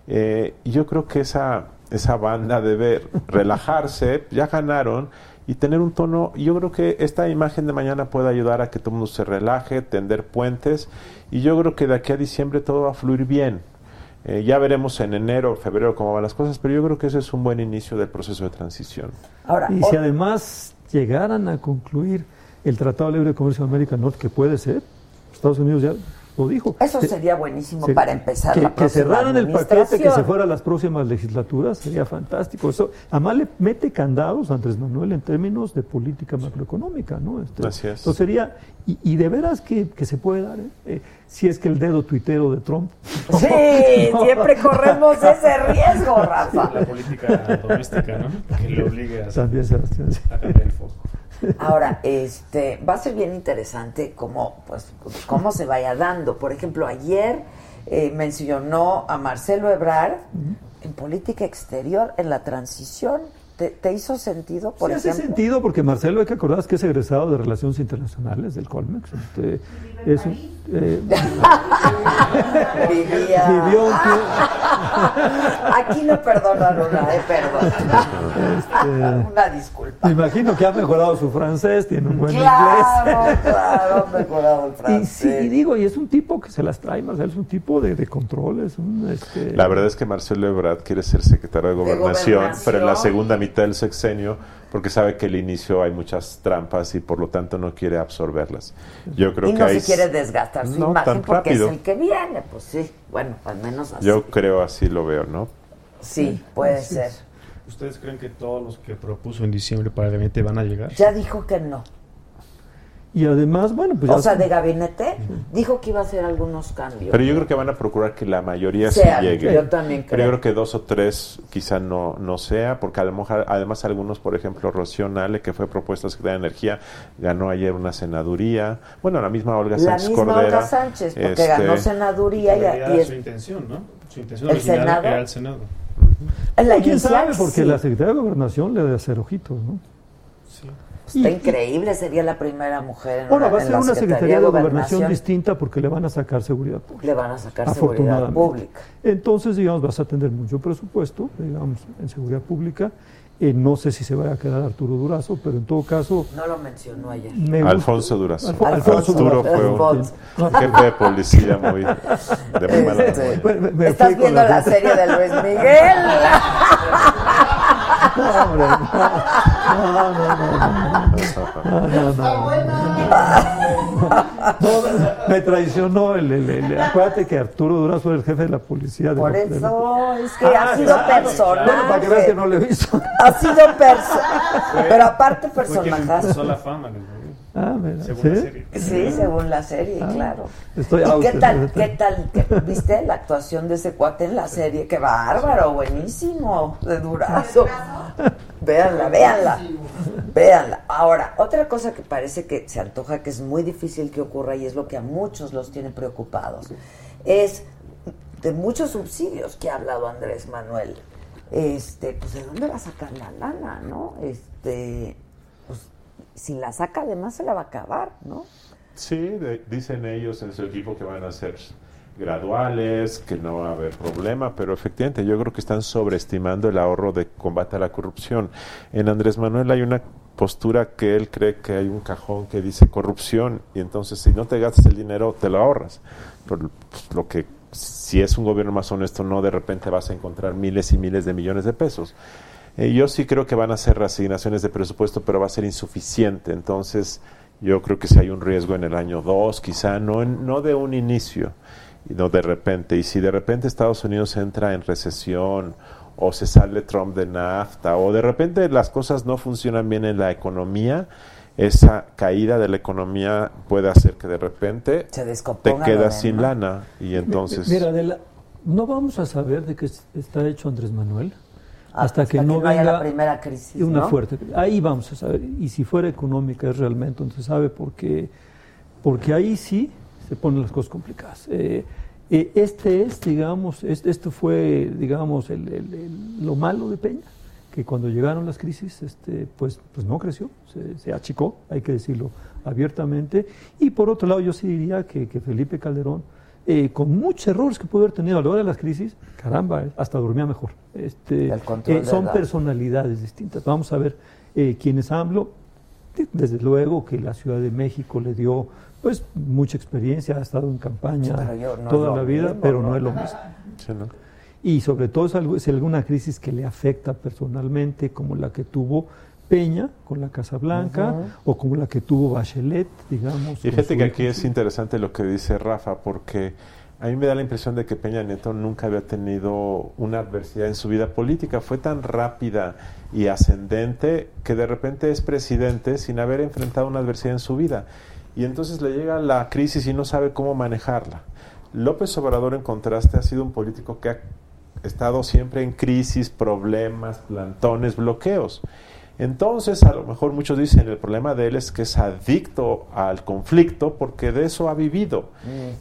Speaker 9: Eh, y yo creo que esa, esa banda debe relajarse, ya ganaron, y tener un tono, yo creo que esta imagen de mañana puede ayudar a que todo el mundo se relaje, tender puentes, y yo creo que de aquí a diciembre todo va a fluir bien. Eh, ya veremos en enero o febrero cómo van las cosas, pero yo creo que ese es un buen inicio del proceso de transición.
Speaker 2: Ahora,
Speaker 8: Y si además llegaran a concluir el Tratado de Libre Comercio de América Norte, que puede ser, Estados Unidos ya lo dijo.
Speaker 2: Eso
Speaker 8: Se-
Speaker 2: sería buenísimo
Speaker 8: se-
Speaker 2: para empezar
Speaker 8: que,
Speaker 2: la
Speaker 8: que cerraran el paquete, que se fuera a las próximas legislaturas, sería fantástico. Eso, además le mete candados a Andrés Manuel en términos de política macroeconómica, ¿no? Este,
Speaker 9: Así es.
Speaker 8: Entonces sería, y, y de veras que, que se puede dar, ¿eh? Eh, si es que el dedo tuitero de Trump.
Speaker 2: Sí, siempre corremos ese riesgo, Rafa.
Speaker 3: La política doméstica, ¿no? Que le obligue a,
Speaker 8: También, Sebastián,
Speaker 3: a cambiar el foco.
Speaker 2: Ahora, este, va a ser bien interesante cómo, pues, cómo se vaya dando. Por ejemplo, ayer eh, mencionó a Marcelo Ebrard en política exterior, en la transición. ¿Te, te hizo sentido, por
Speaker 8: Sí, hace
Speaker 2: ejemplo?
Speaker 8: sentido porque Marcelo, hay que acordarse que es egresado de Relaciones Internacionales del Colmex. Este, es un- eh,
Speaker 2: Vivía.
Speaker 8: Vivió un
Speaker 2: Aquí no perdonan una, eh, perdón.
Speaker 8: Este,
Speaker 2: Una disculpa.
Speaker 8: me imagino que ha mejorado su francés, tiene un buen
Speaker 2: Claro,
Speaker 8: inglés.
Speaker 2: claro, ha mejorado el
Speaker 8: Y
Speaker 2: francés.
Speaker 8: sí, y digo, y es un tipo que se las trae, Marcelo, es un tipo de, de control, es un... Este,
Speaker 9: La verdad es que Marcelo Ebrard quiere ser secretario de gobernación,
Speaker 2: gobernación.
Speaker 9: pero en la segunda mitad del sexenio, porque sabe que el inicio hay muchas trampas y por lo tanto no quiere absorberlas. Yo creo
Speaker 2: y
Speaker 9: que
Speaker 2: no
Speaker 9: hay-
Speaker 2: se quiere desgastar su
Speaker 9: No,
Speaker 2: imagen
Speaker 9: tan
Speaker 2: porque
Speaker 9: rápido.
Speaker 2: es el que viene, pues sí, bueno, al menos así.
Speaker 9: Yo creo así lo veo, ¿no?
Speaker 2: sí, puede
Speaker 3: Así
Speaker 2: ser.
Speaker 3: es. ¿Ustedes creen que todos los que propuso en diciembre para el gabinete van a llegar?
Speaker 2: Ya dijo que no.
Speaker 8: Y además, bueno, pues
Speaker 2: o
Speaker 8: ya
Speaker 2: sea,
Speaker 8: se-
Speaker 2: de gabinete dijo que iba a hacer algunos cambios.
Speaker 9: Pero yo creo que van a procurar que la mayoría
Speaker 2: Sea,
Speaker 9: sí llegue.
Speaker 2: yo también
Speaker 9: Pero yo
Speaker 2: creo.
Speaker 9: creo que dos o tres quizá no, no sea, porque a lo mejor, además algunos, por ejemplo, Rocío Nale, que fue propuesta secretaria de Energía, ganó ayer una senaduría. Bueno, la misma Olga
Speaker 2: La
Speaker 9: Sánchez
Speaker 2: misma
Speaker 9: Cordera.
Speaker 2: Olga Sánchez, porque
Speaker 9: este,
Speaker 2: ganó senaduría
Speaker 3: En
Speaker 2: y, es-
Speaker 3: su intención, ¿no? Su intención
Speaker 2: ¿El
Speaker 3: original
Speaker 2: Senado?
Speaker 3: era el Senado.
Speaker 2: la
Speaker 8: ¿Quién
Speaker 2: inicial,
Speaker 8: sabe? Porque
Speaker 2: sí.
Speaker 8: la Secretaría de Gobernación le debe hacer ojitos, ¿no?
Speaker 3: Sí.
Speaker 2: Está
Speaker 8: y-
Speaker 2: increíble, sería la primera mujer en,
Speaker 8: Ahora
Speaker 2: una-
Speaker 8: va a ser una Secretaría de Gobernación
Speaker 2: Gobernación.
Speaker 8: distinta porque le van a sacar seguridad pública.
Speaker 2: Le van a sacar seguridad
Speaker 8: afortunadamente.
Speaker 2: pública.
Speaker 8: Entonces, digamos, vas a tener mucho presupuesto, digamos, en seguridad pública Eh, no sé si se va a quedar Arturo Durazo, pero en todo caso...
Speaker 2: No lo mencionó ayer.
Speaker 8: me
Speaker 9: Alfonso Durazo.
Speaker 8: Alfo- Alfonso
Speaker 9: Arturo
Speaker 8: Durazo.
Speaker 9: fue un jefe de policía muy, de muy mala
Speaker 2: Este, Estás viendo
Speaker 8: la-
Speaker 2: la serie de Luis Miguel.
Speaker 8: No, hombre, no, no, no, no, no, no, no. No, me traicionó el, el- el- acuérdate que Arturo Durazo era el jefe de la policía.
Speaker 2: Por
Speaker 8: de
Speaker 2: eso es que
Speaker 8: Ah,
Speaker 2: ha sido
Speaker 8: claro,
Speaker 2: personaje.
Speaker 8: Bueno, para que veas que no lo he visto.
Speaker 2: Ha sido personaje. Pero aparte personajazo.
Speaker 3: la fama.
Speaker 8: Ah, mira,
Speaker 3: Según
Speaker 8: ¿sí?
Speaker 3: la serie.
Speaker 2: Sí, según la serie,
Speaker 8: Ah,
Speaker 2: claro.
Speaker 8: estoy
Speaker 2: ¿Y
Speaker 8: out,
Speaker 2: qué tal, qué tal, qué- viste la actuación de ese cuate en la serie? Qué bárbaro, buenísimo, de Durazo. Véanla, véanla, véanla. Ahora, otra cosa que parece que se antoja que es muy difícil que ocurra y es lo que a muchos los tiene preocupados, es de muchos subsidios que ha hablado Andrés Manuel. Este, pues de dónde va a sacar la lana, ¿no? Este, si la saca además se la va a acabar, ¿no?
Speaker 9: Sí, de- dicen ellos en su equipo que van a ser graduales, que no va a haber problema, pero efectivamente yo creo que están sobreestimando el ahorro de combate a la corrupción. En Andrés Manuel hay una postura que él cree que hay un cajón que dice corrupción y entonces si no te gastas el dinero te lo ahorras. Pues, lo que si es un gobierno más honesto no de repente vas a encontrar miles y miles de millones de pesos. Eh, yo sí creo que van a ser reasignaciones de presupuesto, pero va a ser insuficiente. Entonces, yo creo que si hay un riesgo en el año 2, quizá no, en- no de un inicio, y no de repente. Y si de repente Estados Unidos entra en recesión o se sale Trump de NAFTA o de repente las cosas no funcionan bien en la economía, esa caída de la economía puede hacer que de repente
Speaker 2: Se
Speaker 9: te quedas sin lana y entonces...
Speaker 8: Mira, Adela, no vamos a saber de qué es- está hecho Andrés Manuel
Speaker 2: Hasta,
Speaker 8: hasta, que no
Speaker 2: haya
Speaker 8: venga
Speaker 2: la primera crisis.
Speaker 8: una
Speaker 2: ¿no?
Speaker 8: fuerte. Ahí vamos a saber. Y si fuera económica es realmente, entonces sabe porque, porque ahí sí se ponen las cosas complicadas. Eh, eh, este es, digamos, es- esto fue, digamos, el- el- el- lo malo de Peña, que cuando llegaron las crisis, este, pues, pues no creció, se, se achicó, hay que decirlo abiertamente. Y por otro lado, yo sí diría que, que Felipe Calderón, eh, con muchos errores que pudo haber tenido a la hora de las crisis, caramba, eh, hasta dormía mejor. Este,
Speaker 2: El control
Speaker 8: eh, son personalidades distintas. Vamos a ver eh, quién es AMLO. Desde luego que la Ciudad de México le dio pues mucha experiencia, ha estado en campaña
Speaker 2: no
Speaker 8: toda la vida,
Speaker 2: mismo,
Speaker 8: pero
Speaker 2: ¿no?
Speaker 8: no es lo mismo.
Speaker 9: Sí, ¿no?
Speaker 8: Y sobre todo es, algo, es alguna crisis que le afecta personalmente, como la que tuvo Peña con la Casa Blanca o como la que tuvo Bachelet, digamos.
Speaker 9: Y fíjate que aquí es interesante lo que dice Rafa, porque a mí me da la impresión de que Peña Nieto nunca había tenido una adversidad en su vida política. Fue tan rápida y ascendente que de repente es presidente sin haber enfrentado una adversidad en su vida. Y entonces le llega la crisis y no sabe cómo manejarla. López Obrador, en contraste, ha sido un político que ha estado siempre en crisis, problemas, plantones, bloqueos. Entonces, a lo mejor muchos dicen, el problema de él es que es adicto al conflicto porque de eso ha vivido.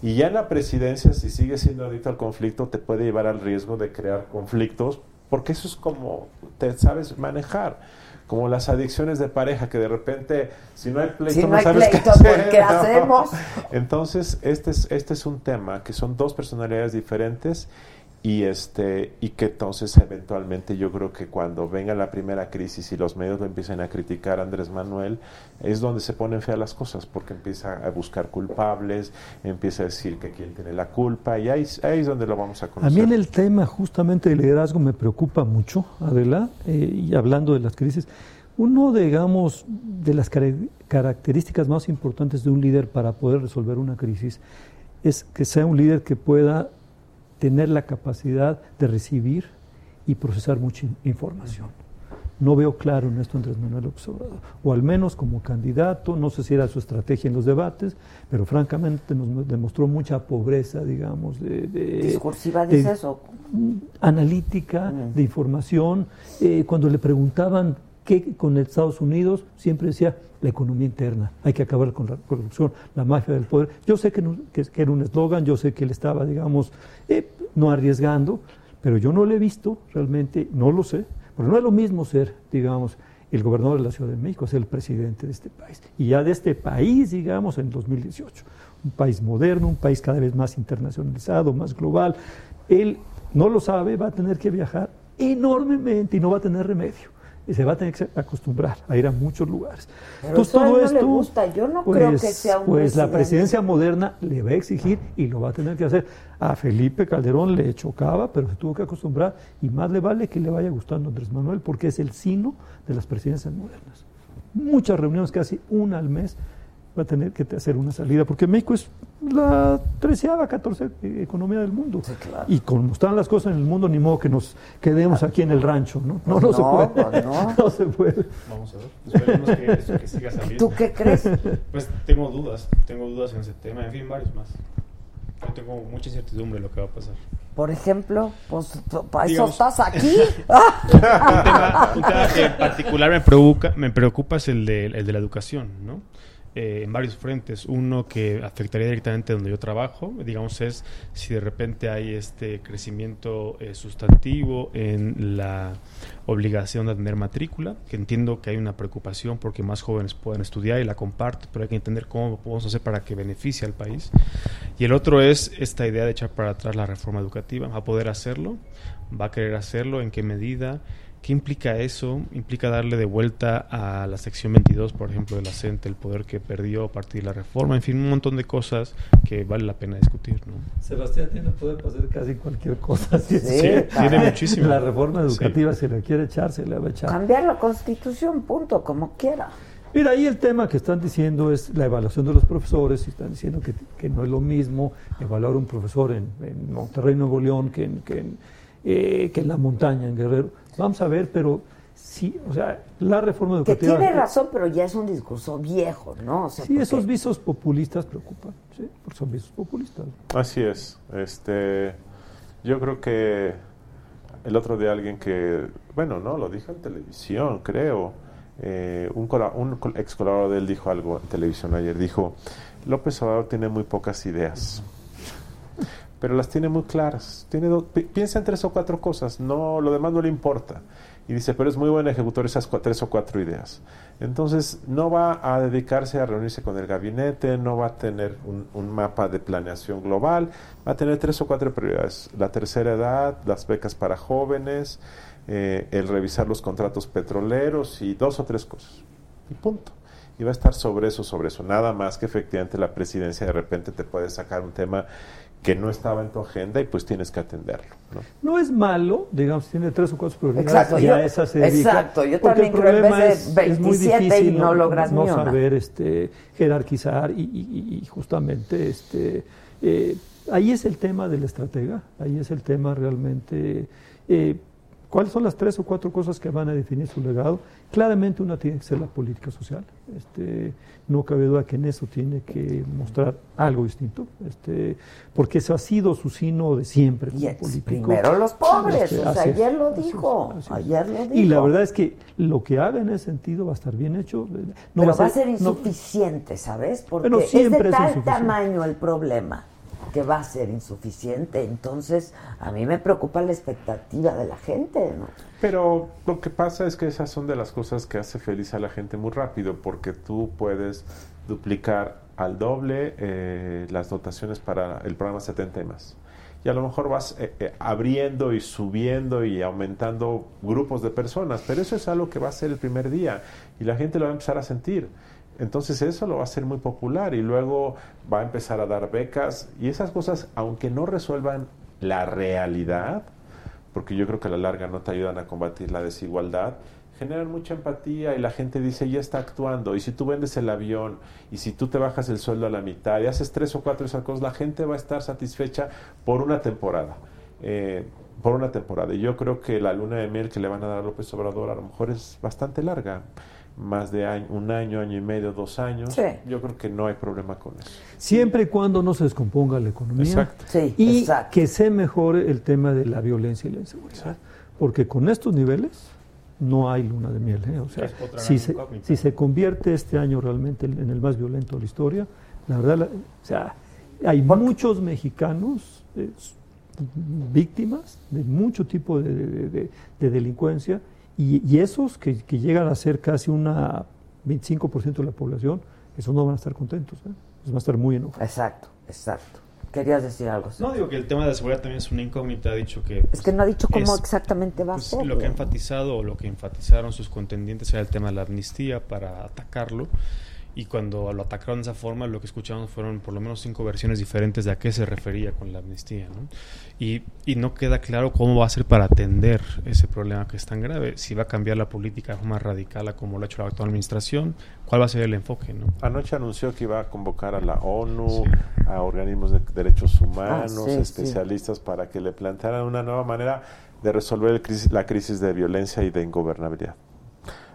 Speaker 9: Y ya en la presidencia, si sigue siendo adicto al conflicto, te puede llevar al riesgo de crear conflictos porque eso es como te sabes manejar. Como las adicciones de pareja, que de repente, si no hay pleito,
Speaker 2: Si no
Speaker 9: no
Speaker 2: hay
Speaker 9: sabes
Speaker 2: pleito,
Speaker 9: qué hacer.
Speaker 2: ¿qué hacemos?
Speaker 9: Entonces, este es, este es un tema que son dos personalidades diferentes y este y que entonces eventualmente. Yo creo que cuando venga la primera crisis y los medios lo empiecen a criticar a Andrés Manuel es donde se ponen feas las cosas porque empieza a buscar culpables empieza a decir que quién tiene la culpa y ahí, ahí es donde lo vamos a
Speaker 8: A
Speaker 9: conocer
Speaker 8: mí en el tema justamente del liderazgo me preocupa mucho, Adela, eh, y hablando de las crisis, uno, digamos, de las cara- características más importantes de un líder para poder resolver una crisis es que sea un líder que pueda tener la capacidad de recibir y procesar mucha in- información. No veo claro en esto Andrés Manuel Obrador, o al menos como candidato, no sé si era su estrategia en los debates, pero francamente nos demostró mucha pobreza, digamos, de, de-
Speaker 2: Discursiva,
Speaker 8: de-
Speaker 2: dices, o
Speaker 8: analítica, de información. Eh, cuando le preguntaban qué con Estados Unidos, siempre decía la economía interna, hay que acabar con la corrupción, la mafia del poder. Yo sé que, no- que- que era un eslogan, yo sé que él estaba, digamos, eh, no arriesgando, pero yo no lo he visto realmente, no lo sé, porque no es lo mismo ser, digamos, el gobernador de la Ciudad de México, ser el presidente de este país. Y ya de este país, digamos, en 2018. Un país moderno, un país cada vez más internacionalizado, más global. Él no lo sabe, va a tener que viajar enormemente y no va a tener remedio. Y se va a tener que acostumbrar a ir a muchos lugares.
Speaker 2: Pero no le gusta. Yo no creo que sea un
Speaker 8: Pues la presidencia moderna le va a exigir y lo va a tener que hacer. A Felipe Calderón le chocaba, pero se tuvo que acostumbrar y más le vale que le vaya gustando a Andrés Manuel porque es el sino de las presidencias modernas. Muchas reuniones, casi una al mes, va a tener que hacer una salida, porque México es la treceava, catorce economía del mundo. Y como están las cosas en el mundo, ni modo que nos quedemos aquí en el rancho, ¿no? No, no,
Speaker 2: Pues
Speaker 8: se
Speaker 2: no,
Speaker 8: puede.
Speaker 2: pues no.
Speaker 8: No se puede.
Speaker 3: Vamos a ver. Esperemos que, eso que siga saliendo.
Speaker 2: ¿Tú qué crees?
Speaker 3: Pues tengo dudas. Tengo dudas en ese tema. En fin, varios más. Yo tengo mucha incertidumbre de lo que va a pasar.
Speaker 2: Por ejemplo, pues para eso
Speaker 3: Digamos-
Speaker 2: estás aquí.
Speaker 3: un, tema, un tema que en particular me preocupa, me preocupa es el de, el de la educación, ¿no? Eh, en varios frentes. Uno que afectaría directamente donde yo trabajo, digamos, es si de repente hay este crecimiento eh, sustantivo en la obligación de tener matrícula, que entiendo que hay una preocupación porque más jóvenes puedan estudiar y la comparto, pero hay que entender cómo podemos hacer para que beneficie al país. Y el otro es esta idea de echar para atrás la reforma educativa. ¿Va a poder hacerlo? ¿Va a querer hacerlo? ¿En qué medida? ¿Qué implica eso? Implica darle de vuelta a la sección 22, por ejemplo, de la CENTE, el poder que perdió a partir de la reforma. En fin, un montón de cosas que vale la pena discutir. ¿no?
Speaker 8: Sebastián tiene poder para hacer casi cualquier cosa.
Speaker 2: Sí,
Speaker 3: tiene muchísimo.
Speaker 8: La reforma
Speaker 3: Sí.
Speaker 8: educativa, si la quiere echar, se la va a echar.
Speaker 2: Cambiar la constitución, punto, como quiera.
Speaker 8: Mira, ahí el tema que están diciendo es la evaluación de los profesores, y están diciendo que, que no es lo mismo evaluar un profesor en, en Monterrey, Nuevo León, que en, que, en, eh, que en la montaña, en Guerrero. Vamos a ver, pero sí, o sea, la reforma
Speaker 2: Que
Speaker 8: educativa...
Speaker 2: tiene razón, pero ya es un discurso viejo, ¿no? O sea,
Speaker 8: Sí,
Speaker 2: porque-
Speaker 8: esos visos populistas preocupan, sí, porque son visos populistas.
Speaker 9: Así es. Este, yo creo que el otro día alguien que, bueno, no, lo dijo en televisión, creo. eh, un, un ex colaborador de él dijo algo en televisión ayer. Dijo, López Obrador tiene muy pocas ideas, pero las tiene muy claras. Tiene do- pi- piensa en tres o cuatro cosas, no, lo demás no le importa. Y dice, pero es muy buen ejecutor esas tres o cuatro ideas. Entonces, no va a dedicarse a reunirse con el gabinete, no va a tener un, un mapa de planeación global, va a tener tres o cuatro prioridades. La tercera edad, las becas para jóvenes, eh, el revisar los contratos petroleros y dos o tres cosas. Y punto. Y va a estar sobre eso, sobre eso. Nada más que efectivamente la presidencia de repente te puede sacar un tema que no estaba en tu agenda y pues tienes que atenderlo. ¿no?
Speaker 8: No es malo, digamos, si tiene tres o cuatro prioridades,
Speaker 2: Exacto,
Speaker 8: ya
Speaker 2: yo-
Speaker 8: esa se dedica,
Speaker 2: exacto, yo
Speaker 8: porque
Speaker 2: también
Speaker 8: el
Speaker 2: creo en
Speaker 8: problema
Speaker 2: vez de
Speaker 8: es, es muy
Speaker 2: 27 y
Speaker 8: difícil
Speaker 2: no logras
Speaker 8: no
Speaker 2: ni una.
Speaker 8: saber este, jerarquizar y, y- y justamente este, eh, ahí es el tema del estratega, ahí es el tema realmente, eh, cuáles son las tres o cuatro cosas que van a definir su legado. Claramente una tiene que ser la política social, este, no cabe duda que en eso tiene que mostrar algo distinto, este, porque eso ha sido su sino de siempre
Speaker 2: Y
Speaker 8: político.
Speaker 2: primero los pobres,
Speaker 8: Este,
Speaker 2: o sea, ayer lo
Speaker 8: así es,
Speaker 2: dijo,
Speaker 8: así es.
Speaker 2: ayer lo dijo.
Speaker 8: Y la verdad es que lo que haga en ese sentido va a estar bien hecho. No
Speaker 2: Pero va a ser insuficiente, ¿sabes? Porque
Speaker 8: Bueno,
Speaker 2: es
Speaker 8: siempre
Speaker 2: de
Speaker 8: es
Speaker 2: tal
Speaker 8: insuficiente.
Speaker 2: tamaño el problema que va a ser insuficiente. Entonces, a mí me preocupa la expectativa de la gente, ¿no?
Speaker 9: Pero lo que pasa es que esas son de las cosas que hace feliz a la gente muy rápido, porque tú puedes duplicar al doble eh, las dotaciones para el programa 70 y más. Y a lo mejor vas eh, eh, abriendo y subiendo y aumentando grupos de personas, pero eso es algo que va a ser el primer día y la gente lo va a empezar a sentir. Entonces eso lo va a hacer muy popular y luego va a empezar a dar becas y esas cosas, aunque no resuelvan la realidad, porque yo creo que a la larga no te ayudan a combatir la desigualdad, generan mucha empatía y la gente dice, ya está actuando. Y si tú vendes el avión y si tú te bajas el sueldo a la mitad y haces tres o cuatro esas cosas, la gente va a estar satisfecha por una temporada. Eh, por una temporada. Y yo creo que la luna de miel que le van a dar a López Obrador a lo mejor es bastante larga. Más de año- un año, año y medio, dos años.
Speaker 2: Sí.
Speaker 9: Yo creo que no hay problema con eso.
Speaker 8: Siempre y cuando no se descomponga la economía
Speaker 9: Exacto.
Speaker 2: Sí,
Speaker 8: y
Speaker 2: exacto.
Speaker 8: que se mejore el tema de la violencia y la inseguridad. Porque con estos niveles no hay luna de miel. ¿eh? O sea, si se, si se convierte este año realmente en el más violento de la historia, la verdad, la- o sea, hay muchos mexicanos eh, víctimas de mucho tipo de, de- de- de delincuencia y, y esos que, que llegan a ser casi una 25% de la población, esos no van a estar contentos, ¿eh? Van a estar muy enojados.
Speaker 2: Exacto, exacto. querías decir algo.
Speaker 3: No, digo que el tema de la seguridad también es una incógnita. Ha dicho que.
Speaker 2: es que no ha dicho cómo
Speaker 3: es-
Speaker 2: exactamente va a
Speaker 3: pues,
Speaker 2: ser.
Speaker 3: lo que ha enfatizado o lo que enfatizaron sus contendientes era el tema de la amnistía para atacarlo. Y cuando lo atacaron de esa forma, lo que escuchamos fueron por lo menos cinco versiones diferentes de a qué se refería con la amnistía. ¿no? Y, y no queda claro cómo va a ser para atender ese problema que es tan grave. Si va a cambiar la política de forma radical a como lo ha hecho la actual administración, ¿cuál va a ser el enfoque? ¿no?
Speaker 9: Anoche anunció que iba a convocar a la ONU,
Speaker 3: Sí.
Speaker 9: a organismos de derechos humanos,
Speaker 2: Ah, sí, sí.
Speaker 9: especialistas para que le plantearan una nueva manera de resolver el crisis- la crisis de violencia y de ingobernabilidad.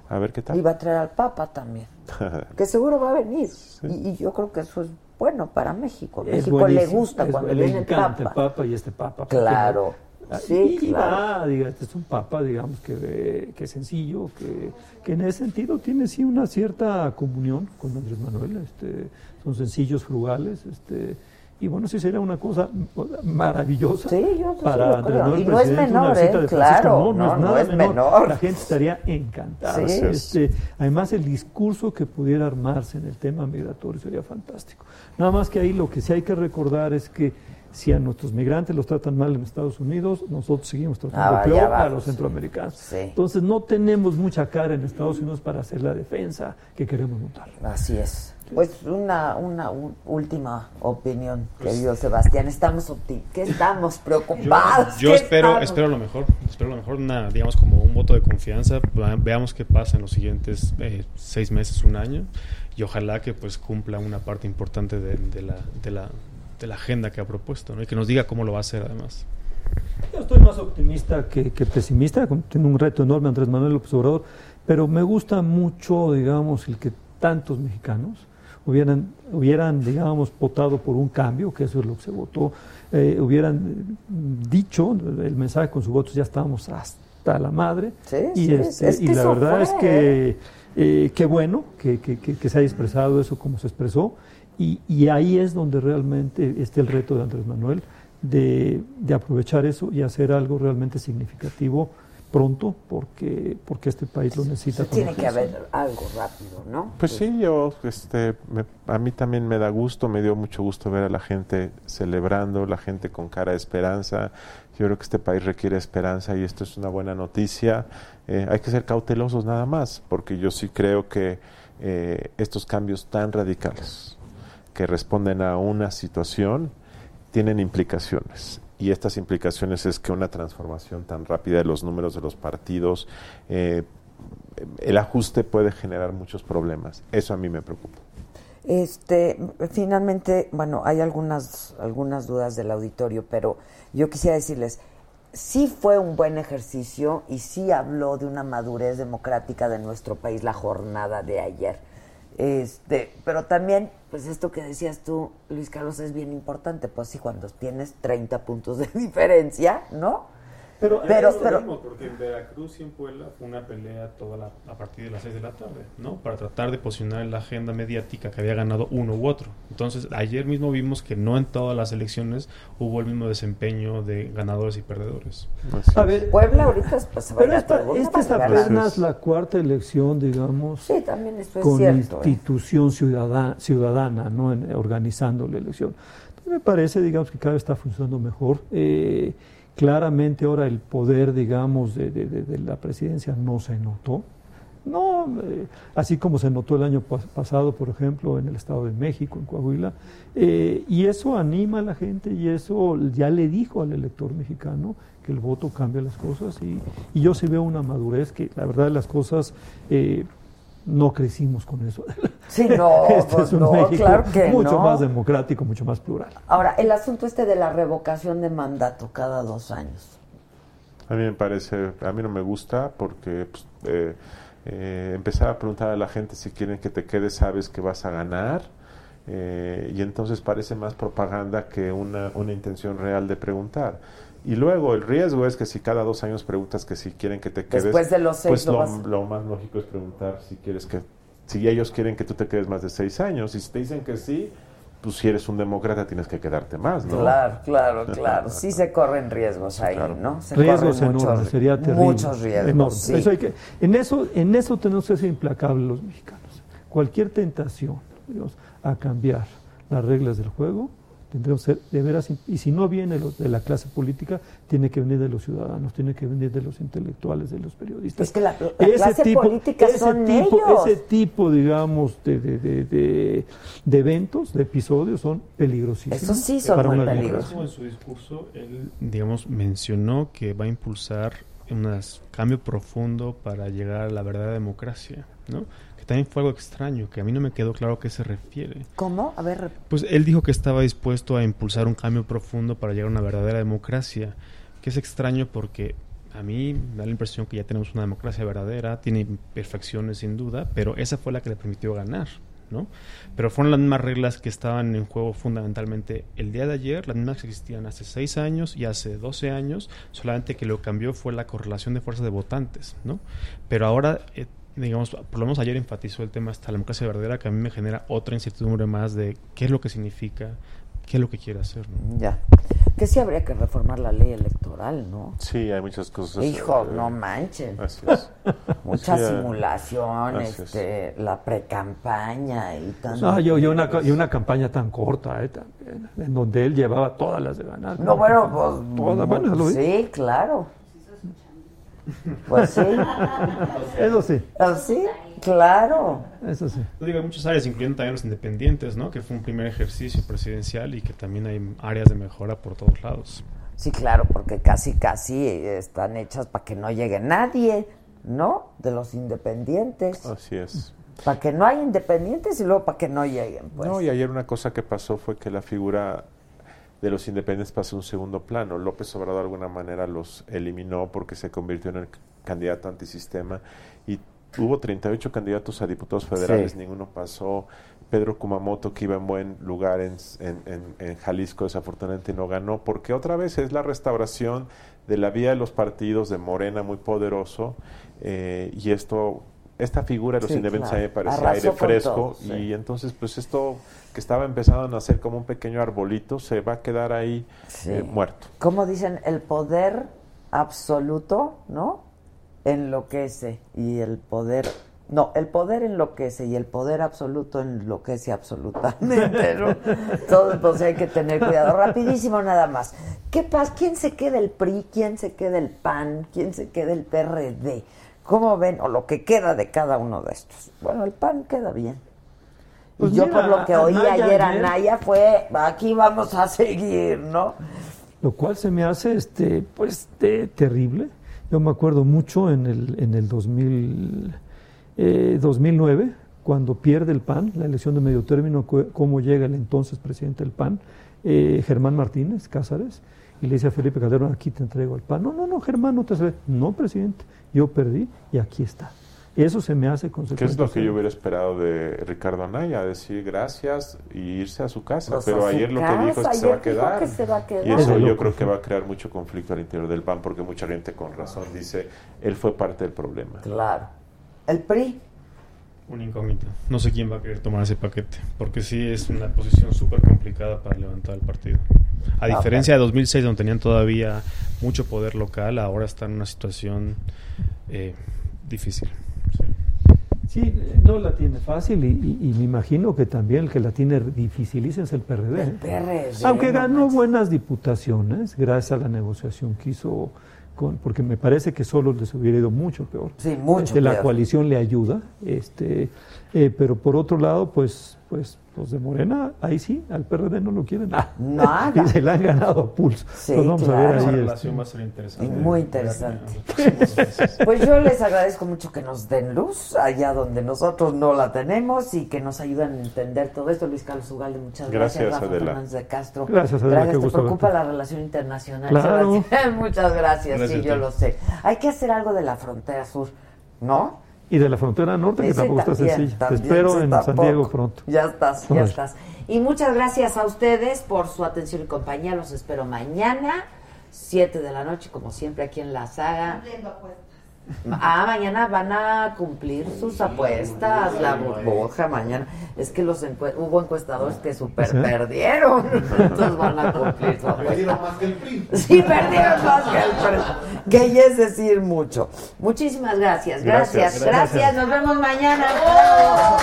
Speaker 9: A ver qué
Speaker 2: Y
Speaker 9: tal.
Speaker 2: va a traer al Papa también, que seguro va a venir. Y, y yo creo que eso es bueno para México.
Speaker 8: Es
Speaker 2: México le gusta
Speaker 8: es-
Speaker 2: cuando
Speaker 8: le
Speaker 2: viene el
Speaker 8: encanta
Speaker 2: Papa.
Speaker 8: el Papa y este Papa.
Speaker 2: Claro.
Speaker 8: no-
Speaker 2: Sí,
Speaker 8: y
Speaker 2: claro.
Speaker 8: va, diga, este es un Papa, digamos, que, que es sencillo, que, que en ese sentido tiene sí una cierta comunión con Andrés Manuel. Este, son sencillos, frugales. Este, y bueno, sí sería una cosa maravillosa
Speaker 2: Sí, yo sí
Speaker 8: para
Speaker 2: lo
Speaker 8: Andrés
Speaker 2: Y no es
Speaker 8: presidente, una
Speaker 2: menor,
Speaker 8: visita
Speaker 2: ¿eh?
Speaker 8: de Francisco.
Speaker 2: Claro,
Speaker 8: no, no,
Speaker 2: no,
Speaker 8: es
Speaker 2: no
Speaker 8: nada
Speaker 2: es
Speaker 8: menor.
Speaker 2: menor.
Speaker 8: La gente estaría encantada.
Speaker 2: Sí.
Speaker 8: Este, además, el discurso que pudiera armarse en el tema migratorio sería fantástico. Nada más que ahí lo que sí hay que recordar es que si a nuestros migrantes los tratan mal en Estados Unidos, nosotros seguimos tratando
Speaker 2: Ah,
Speaker 8: peor
Speaker 2: ya
Speaker 8: a
Speaker 2: vamos,
Speaker 8: los
Speaker 2: sí.
Speaker 8: centroamericanos.
Speaker 2: Sí.
Speaker 8: Entonces, no tenemos mucha cara en Estados Unidos para hacer la defensa que queremos montar.
Speaker 2: Así es. Pues una, una última opinión, querido Sebastián. Estamos opti que estamos preocupados.
Speaker 3: Yo
Speaker 2: ¿qué
Speaker 3: espero,
Speaker 2: estamos?
Speaker 3: espero lo mejor, espero lo mejor, una, digamos como un voto de confianza, veamos qué pasa en los siguientes eh, seis meses, un año, y ojalá que pues cumpla una parte importante de, de la, de, la, de la agenda que ha propuesto, ¿no? y que nos diga cómo lo va a hacer además.
Speaker 8: Yo estoy más optimista que, que pesimista, tiene un reto enorme Andrés Manuel López Obrador, pero me gusta mucho, digamos, el que tantos mexicanos hubieran, hubieran digamos, votado por un cambio, que eso es lo que se votó, eh, hubieran dicho el mensaje con sus votos, ya estábamos hasta la madre,
Speaker 2: Sí,
Speaker 8: y,
Speaker 2: sí,
Speaker 8: este,
Speaker 2: es que
Speaker 8: y la verdad
Speaker 2: fue,
Speaker 8: es que eh, qué bueno que, que- que- que se haya expresado eso como se expresó, y, y ahí es donde realmente está el reto de Andrés Manuel, de, de aprovechar eso y hacer algo realmente significativo pronto, porque, porque este país lo necesita.
Speaker 2: Tiene que haber algo rápido, ¿no?
Speaker 9: Pues sí, yo, este, me- a mí también me da gusto, me dio mucho gusto ver a la gente celebrando, la gente con cara de esperanza. Yo creo que este país requiere esperanza y esto es una buena noticia. Eh, hay que ser cautelosos nada más, porque yo sí creo que eh, estos cambios tan radicales que responden a una situación tienen implicaciones. Y estas implicaciones es que una transformación tan rápida de los números de los partidos, eh, el ajuste puede generar muchos problemas. Eso a mí me preocupa.
Speaker 2: Este, finalmente, bueno, hay algunas, algunas dudas del auditorio, pero yo quisiera decirles, sí fue un buen ejercicio y sí habló de una madurez democrática de nuestro país la jornada de ayer. Este, pero también, pues esto que decías tú, Luis Carlos, es bien importante, pues sí, cuando tienes 30 puntos de diferencia, ¿no?
Speaker 3: Pero,
Speaker 2: Pero-
Speaker 3: es lo
Speaker 2: pero-
Speaker 3: mismo, porque en Veracruz y en Puebla fue una pelea toda la- a partir de las 6 de la tarde, ¿no? Para tratar de posicionar en la agenda mediática que había ganado uno u otro. Entonces, ayer mismo vimos que no en todas las elecciones hubo el mismo desempeño de ganadores y perdedores.
Speaker 8: A ver,
Speaker 2: Puebla ahorita pues, se va a
Speaker 8: pero
Speaker 2: ir a
Speaker 8: esta, esta es apenas la cuarta elección, digamos,
Speaker 2: Sí, también eso es
Speaker 8: con
Speaker 2: cierto. ¿eh?
Speaker 8: institución ciudadana, ciudadana ¿no? En- organizando la elección. Entonces, me parece, digamos, que cada vez está funcionando mejor. Eh, claramente ahora el poder, digamos, de, de- de- la presidencia no se notó. No, eh, así como se notó el año pas- pasado, por ejemplo, en el Estado de México, en Coahuila, eh, y eso anima a la gente y eso ya le dijo al elector mexicano que el voto cambia las cosas y, y yo sí veo una madurez que la verdad las cosas eh, no crecimos con eso.
Speaker 2: Sí, no,
Speaker 8: este
Speaker 2: pues
Speaker 8: es un
Speaker 2: no,
Speaker 8: México
Speaker 2: claro que
Speaker 8: mucho
Speaker 2: no.
Speaker 8: más democrático, mucho más plural.
Speaker 2: Ahora, el asunto este de la revocación de mandato cada dos años.
Speaker 9: A mí me parece, a mí no me gusta porque pues, eh, eh, empezar a preguntar a la gente si quieren que te quedes, sabes que vas a ganar. eh, y entonces parece más propaganda que una, una intención real de preguntar. Y luego el riesgo es que si cada dos años preguntas que si quieren que te quedes,
Speaker 2: Después de los seis
Speaker 9: pues
Speaker 2: lo
Speaker 9: lo,
Speaker 2: vas-
Speaker 9: lo más lógico es preguntar si quieres que, si ellos quieren que tú te quedes más de seis años. Y si te dicen que sí, pues si eres un demócrata tienes que quedarte más, ¿no?
Speaker 2: Claro, claro, claro. Sí se corren riesgos ahí,
Speaker 9: claro.
Speaker 2: ¿no? Se
Speaker 8: riesgos
Speaker 2: corren
Speaker 8: enormes,
Speaker 2: muchos,
Speaker 8: sería terrible.
Speaker 2: Muchos riesgos,
Speaker 8: Enormes.
Speaker 2: sí.
Speaker 8: Eso hay que- en, eso, en eso tenemos que ser implacables los mexicanos. Cualquier tentación digamos, a cambiar las reglas del juego Tendremos que ser de veras, y si no viene de la clase política, tiene que venir de los ciudadanos, tiene que venir de los intelectuales, de los periodistas.
Speaker 2: Es que la- la clase política
Speaker 8: ese
Speaker 2: son
Speaker 8: tipo,
Speaker 2: ellos.
Speaker 8: Ese tipo, digamos, de, de, de, de- de eventos, de episodios, son peligrosísimos.
Speaker 2: Eso sí son
Speaker 8: para
Speaker 2: muy
Speaker 8: una
Speaker 2: peligrosos.
Speaker 3: En su discurso, él, digamos, mencionó que va a impulsar un cambio profundo para llegar a la verdadera democracia, ¿no? Que también fue algo extraño, que a mí no me quedó claro a qué se refiere.
Speaker 2: ¿Cómo? A ver,
Speaker 3: Pues él dijo que estaba dispuesto a impulsar un cambio profundo para llegar a una verdadera democracia, que es extraño porque a mí me da la impresión que ya tenemos una democracia verdadera, tiene imperfecciones sin duda, pero esa fue la que le permitió ganar, ¿no? Pero fueron las mismas reglas que estaban en juego fundamentalmente el día de ayer, las mismas que existían hace seis años y hace 12 años, solamente que lo que cambió fue la correlación de fuerzas de votantes, ¿no? Pero ahora... eh, digamos, por lo menos ayer enfatizó el tema hasta la democracia verdadera que a mí me genera otra incertidumbre más de qué es lo que significa, qué es lo que quiere hacer. ¿no?
Speaker 2: Ya. Que sí habría que reformar la ley electoral, ¿no?
Speaker 9: Sí, hay muchas cosas.
Speaker 2: Hijo,
Speaker 9: eh,
Speaker 2: no manchen.
Speaker 9: Así es.
Speaker 2: Mucha
Speaker 9: Sí, eh,
Speaker 2: simulación,
Speaker 9: así es.
Speaker 2: este, la pre-campaña y tanto.
Speaker 8: No, y, y una, y una campaña tan corta, eh, también, en donde él llevaba todas las de ganar.
Speaker 2: No, bueno, pues.
Speaker 8: Todas, bueno,
Speaker 2: sí, claro. Pues sí.
Speaker 8: Eso sí,
Speaker 2: Ah, Sí, claro.
Speaker 8: eso sí.
Speaker 3: Yo digo, hay muchas áreas, incluyendo también los independientes, ¿no? Que fue un primer ejercicio presidencial y que también hay áreas de mejora por todos lados.
Speaker 2: Sí, claro, porque casi, casi están hechas para que no llegue nadie, ¿no? De los independientes.
Speaker 9: Así es.
Speaker 2: Para que no haya independientes y luego para que no lleguen, pues.
Speaker 9: No, y ayer una cosa que pasó fue que la figura de los independientes pasó a un segundo plano. López Obrador de alguna manera los eliminó porque se convirtió en el candidato antisistema y hubo 38 candidatos a diputados federales,
Speaker 2: Sí.
Speaker 9: ninguno pasó. Pedro Kumamoto, que iba en buen lugar en, en- en- en Jalisco, desafortunadamente no ganó, porque otra vez es la restauración de la vía de los partidos de Morena muy poderoso eh, y esto... Esta figura de los
Speaker 2: Sí,
Speaker 9: independientes
Speaker 2: claro.
Speaker 9: me
Speaker 2: Arrasó
Speaker 9: aire fresco
Speaker 2: todo, sí.
Speaker 9: y entonces pues esto que estaba empezando a nacer como un pequeño arbolito se va a quedar ahí
Speaker 2: Sí.
Speaker 9: eh, muerto.
Speaker 2: Como dicen, el poder absoluto, ¿no? Enloquece. Y el poder. No, el poder enloquece y el poder absoluto enloquece absolutamente, ¿no? Entonces, pues hay que tener cuidado. Rapidísimo nada más. ¿Qué pasa? ¿Quién se queda el PRI? ¿Quién se queda el PAN? ¿Quién se queda el PRD? ¿Cómo ven? O lo que queda de cada uno de estos. Bueno, el PAN queda bien.
Speaker 8: Pues
Speaker 2: y yo
Speaker 8: mira,
Speaker 2: por lo que oí
Speaker 8: Anaya
Speaker 2: ayer,
Speaker 8: ayer-
Speaker 2: Anaya fue, aquí vamos a seguir, ¿no?
Speaker 8: Lo cual se me hace este, pues, de- terrible. Yo me acuerdo mucho en el, en el 2000, eh, 2009, cuando pierde el PAN, la elección de medio término, cómo llega el entonces presidente del PAN, eh, Germán Martínez Cázares, y le dice a Felipe Calderón, aquí te entrego el PAN. No, no, no, Germán, no te hace. No, presidente, yo perdí y aquí está. Eso se me hace
Speaker 9: ¿Qué
Speaker 8: consecuencia.
Speaker 9: es lo que yo hubiera esperado de Ricardo Anaya? Decir gracias y irse a su casa.
Speaker 2: Pues
Speaker 9: Pero
Speaker 2: su
Speaker 9: ayer lo que dijo es que se va a quedar.
Speaker 2: que se va a quedar.
Speaker 9: Y
Speaker 8: Es
Speaker 9: eso yo creo que va a crear mucho conflicto al interior del PAN porque mucha gente con razón dice, él fue parte del problema.
Speaker 2: Claro. El PRI.
Speaker 3: Una incógnita. No sé quién va a querer tomar ese paquete, porque sí es una posición súper complicada para levantar el partido. A
Speaker 2: Ah,
Speaker 3: diferencia de 2006, donde tenían todavía mucho poder local, ahora están en una situación eh, difícil. Sí.
Speaker 8: Sí, no la tiene fácil y, y- y me imagino que también el que la tiene dificilísima es el PRD.
Speaker 2: El
Speaker 8: ¿eh?
Speaker 2: PRD.
Speaker 8: Aunque ganó buenas diputaciones gracias a la negociación que hizo con, porque me parece que solo les hubiera ido mucho peor.
Speaker 2: Sí, mucho
Speaker 8: Este, La
Speaker 2: peor.
Speaker 8: coalición le ayuda, este, eh, pero por otro lado, pues, pues los de Morena, ahí sí, al PRD no lo quieren nada.
Speaker 2: Nada.
Speaker 8: y se la han ganado a pulso.
Speaker 2: Sí,
Speaker 8: Entonces vamos a
Speaker 2: claro.
Speaker 8: ver
Speaker 3: Esa
Speaker 8: ahí.
Speaker 3: relación
Speaker 8: este,
Speaker 3: va a ser interesante.
Speaker 2: Muy interesante.
Speaker 3: Gracias.
Speaker 2: Pues yo les agradezco mucho que nos den luz allá donde nosotros no la tenemos y que nos ayudan a entender todo esto. Luis Carlos Ugalde, muchas gracias.
Speaker 9: Gracias,
Speaker 2: Rafa
Speaker 9: Adela.
Speaker 2: Fernández de Castro.
Speaker 8: Gracias, Adela, qué
Speaker 2: ¿Te preocupa
Speaker 8: verte.
Speaker 2: la relación internacional?
Speaker 8: Claro.
Speaker 2: Muchas gracias,
Speaker 3: Gracias
Speaker 2: sí,
Speaker 3: a
Speaker 2: yo lo sé. Hay que hacer algo de la frontera sur, ¿no?
Speaker 8: Y de la frontera norte, que
Speaker 2: Ese
Speaker 8: tampoco está
Speaker 2: también,
Speaker 8: sencilla. Te espero en San
Speaker 2: tampoco.
Speaker 8: Diego pronto.
Speaker 2: Ya estás, ya estás. Y muchas gracias a ustedes por su atención y compañía. Los espero mañana, 7 de la noche, como siempre, aquí en la saga.
Speaker 6: Cumpliendo apuestas.
Speaker 2: Ah, mañana van a cumplir sus apuestas, la burbuja mañana. Es que los encue- hubo encuestadores que super
Speaker 8: ¿Sí?
Speaker 2: perdieron, entonces van a cumplir su
Speaker 5: Perdieron
Speaker 2: apuesta.
Speaker 5: más que el PRI.
Speaker 2: Sí, perdieron más que el PRI, que ya es decir mucho. Muchísimas gracias, gracias,
Speaker 9: Gracias.
Speaker 2: gracias. Nos vemos mañana. Luego.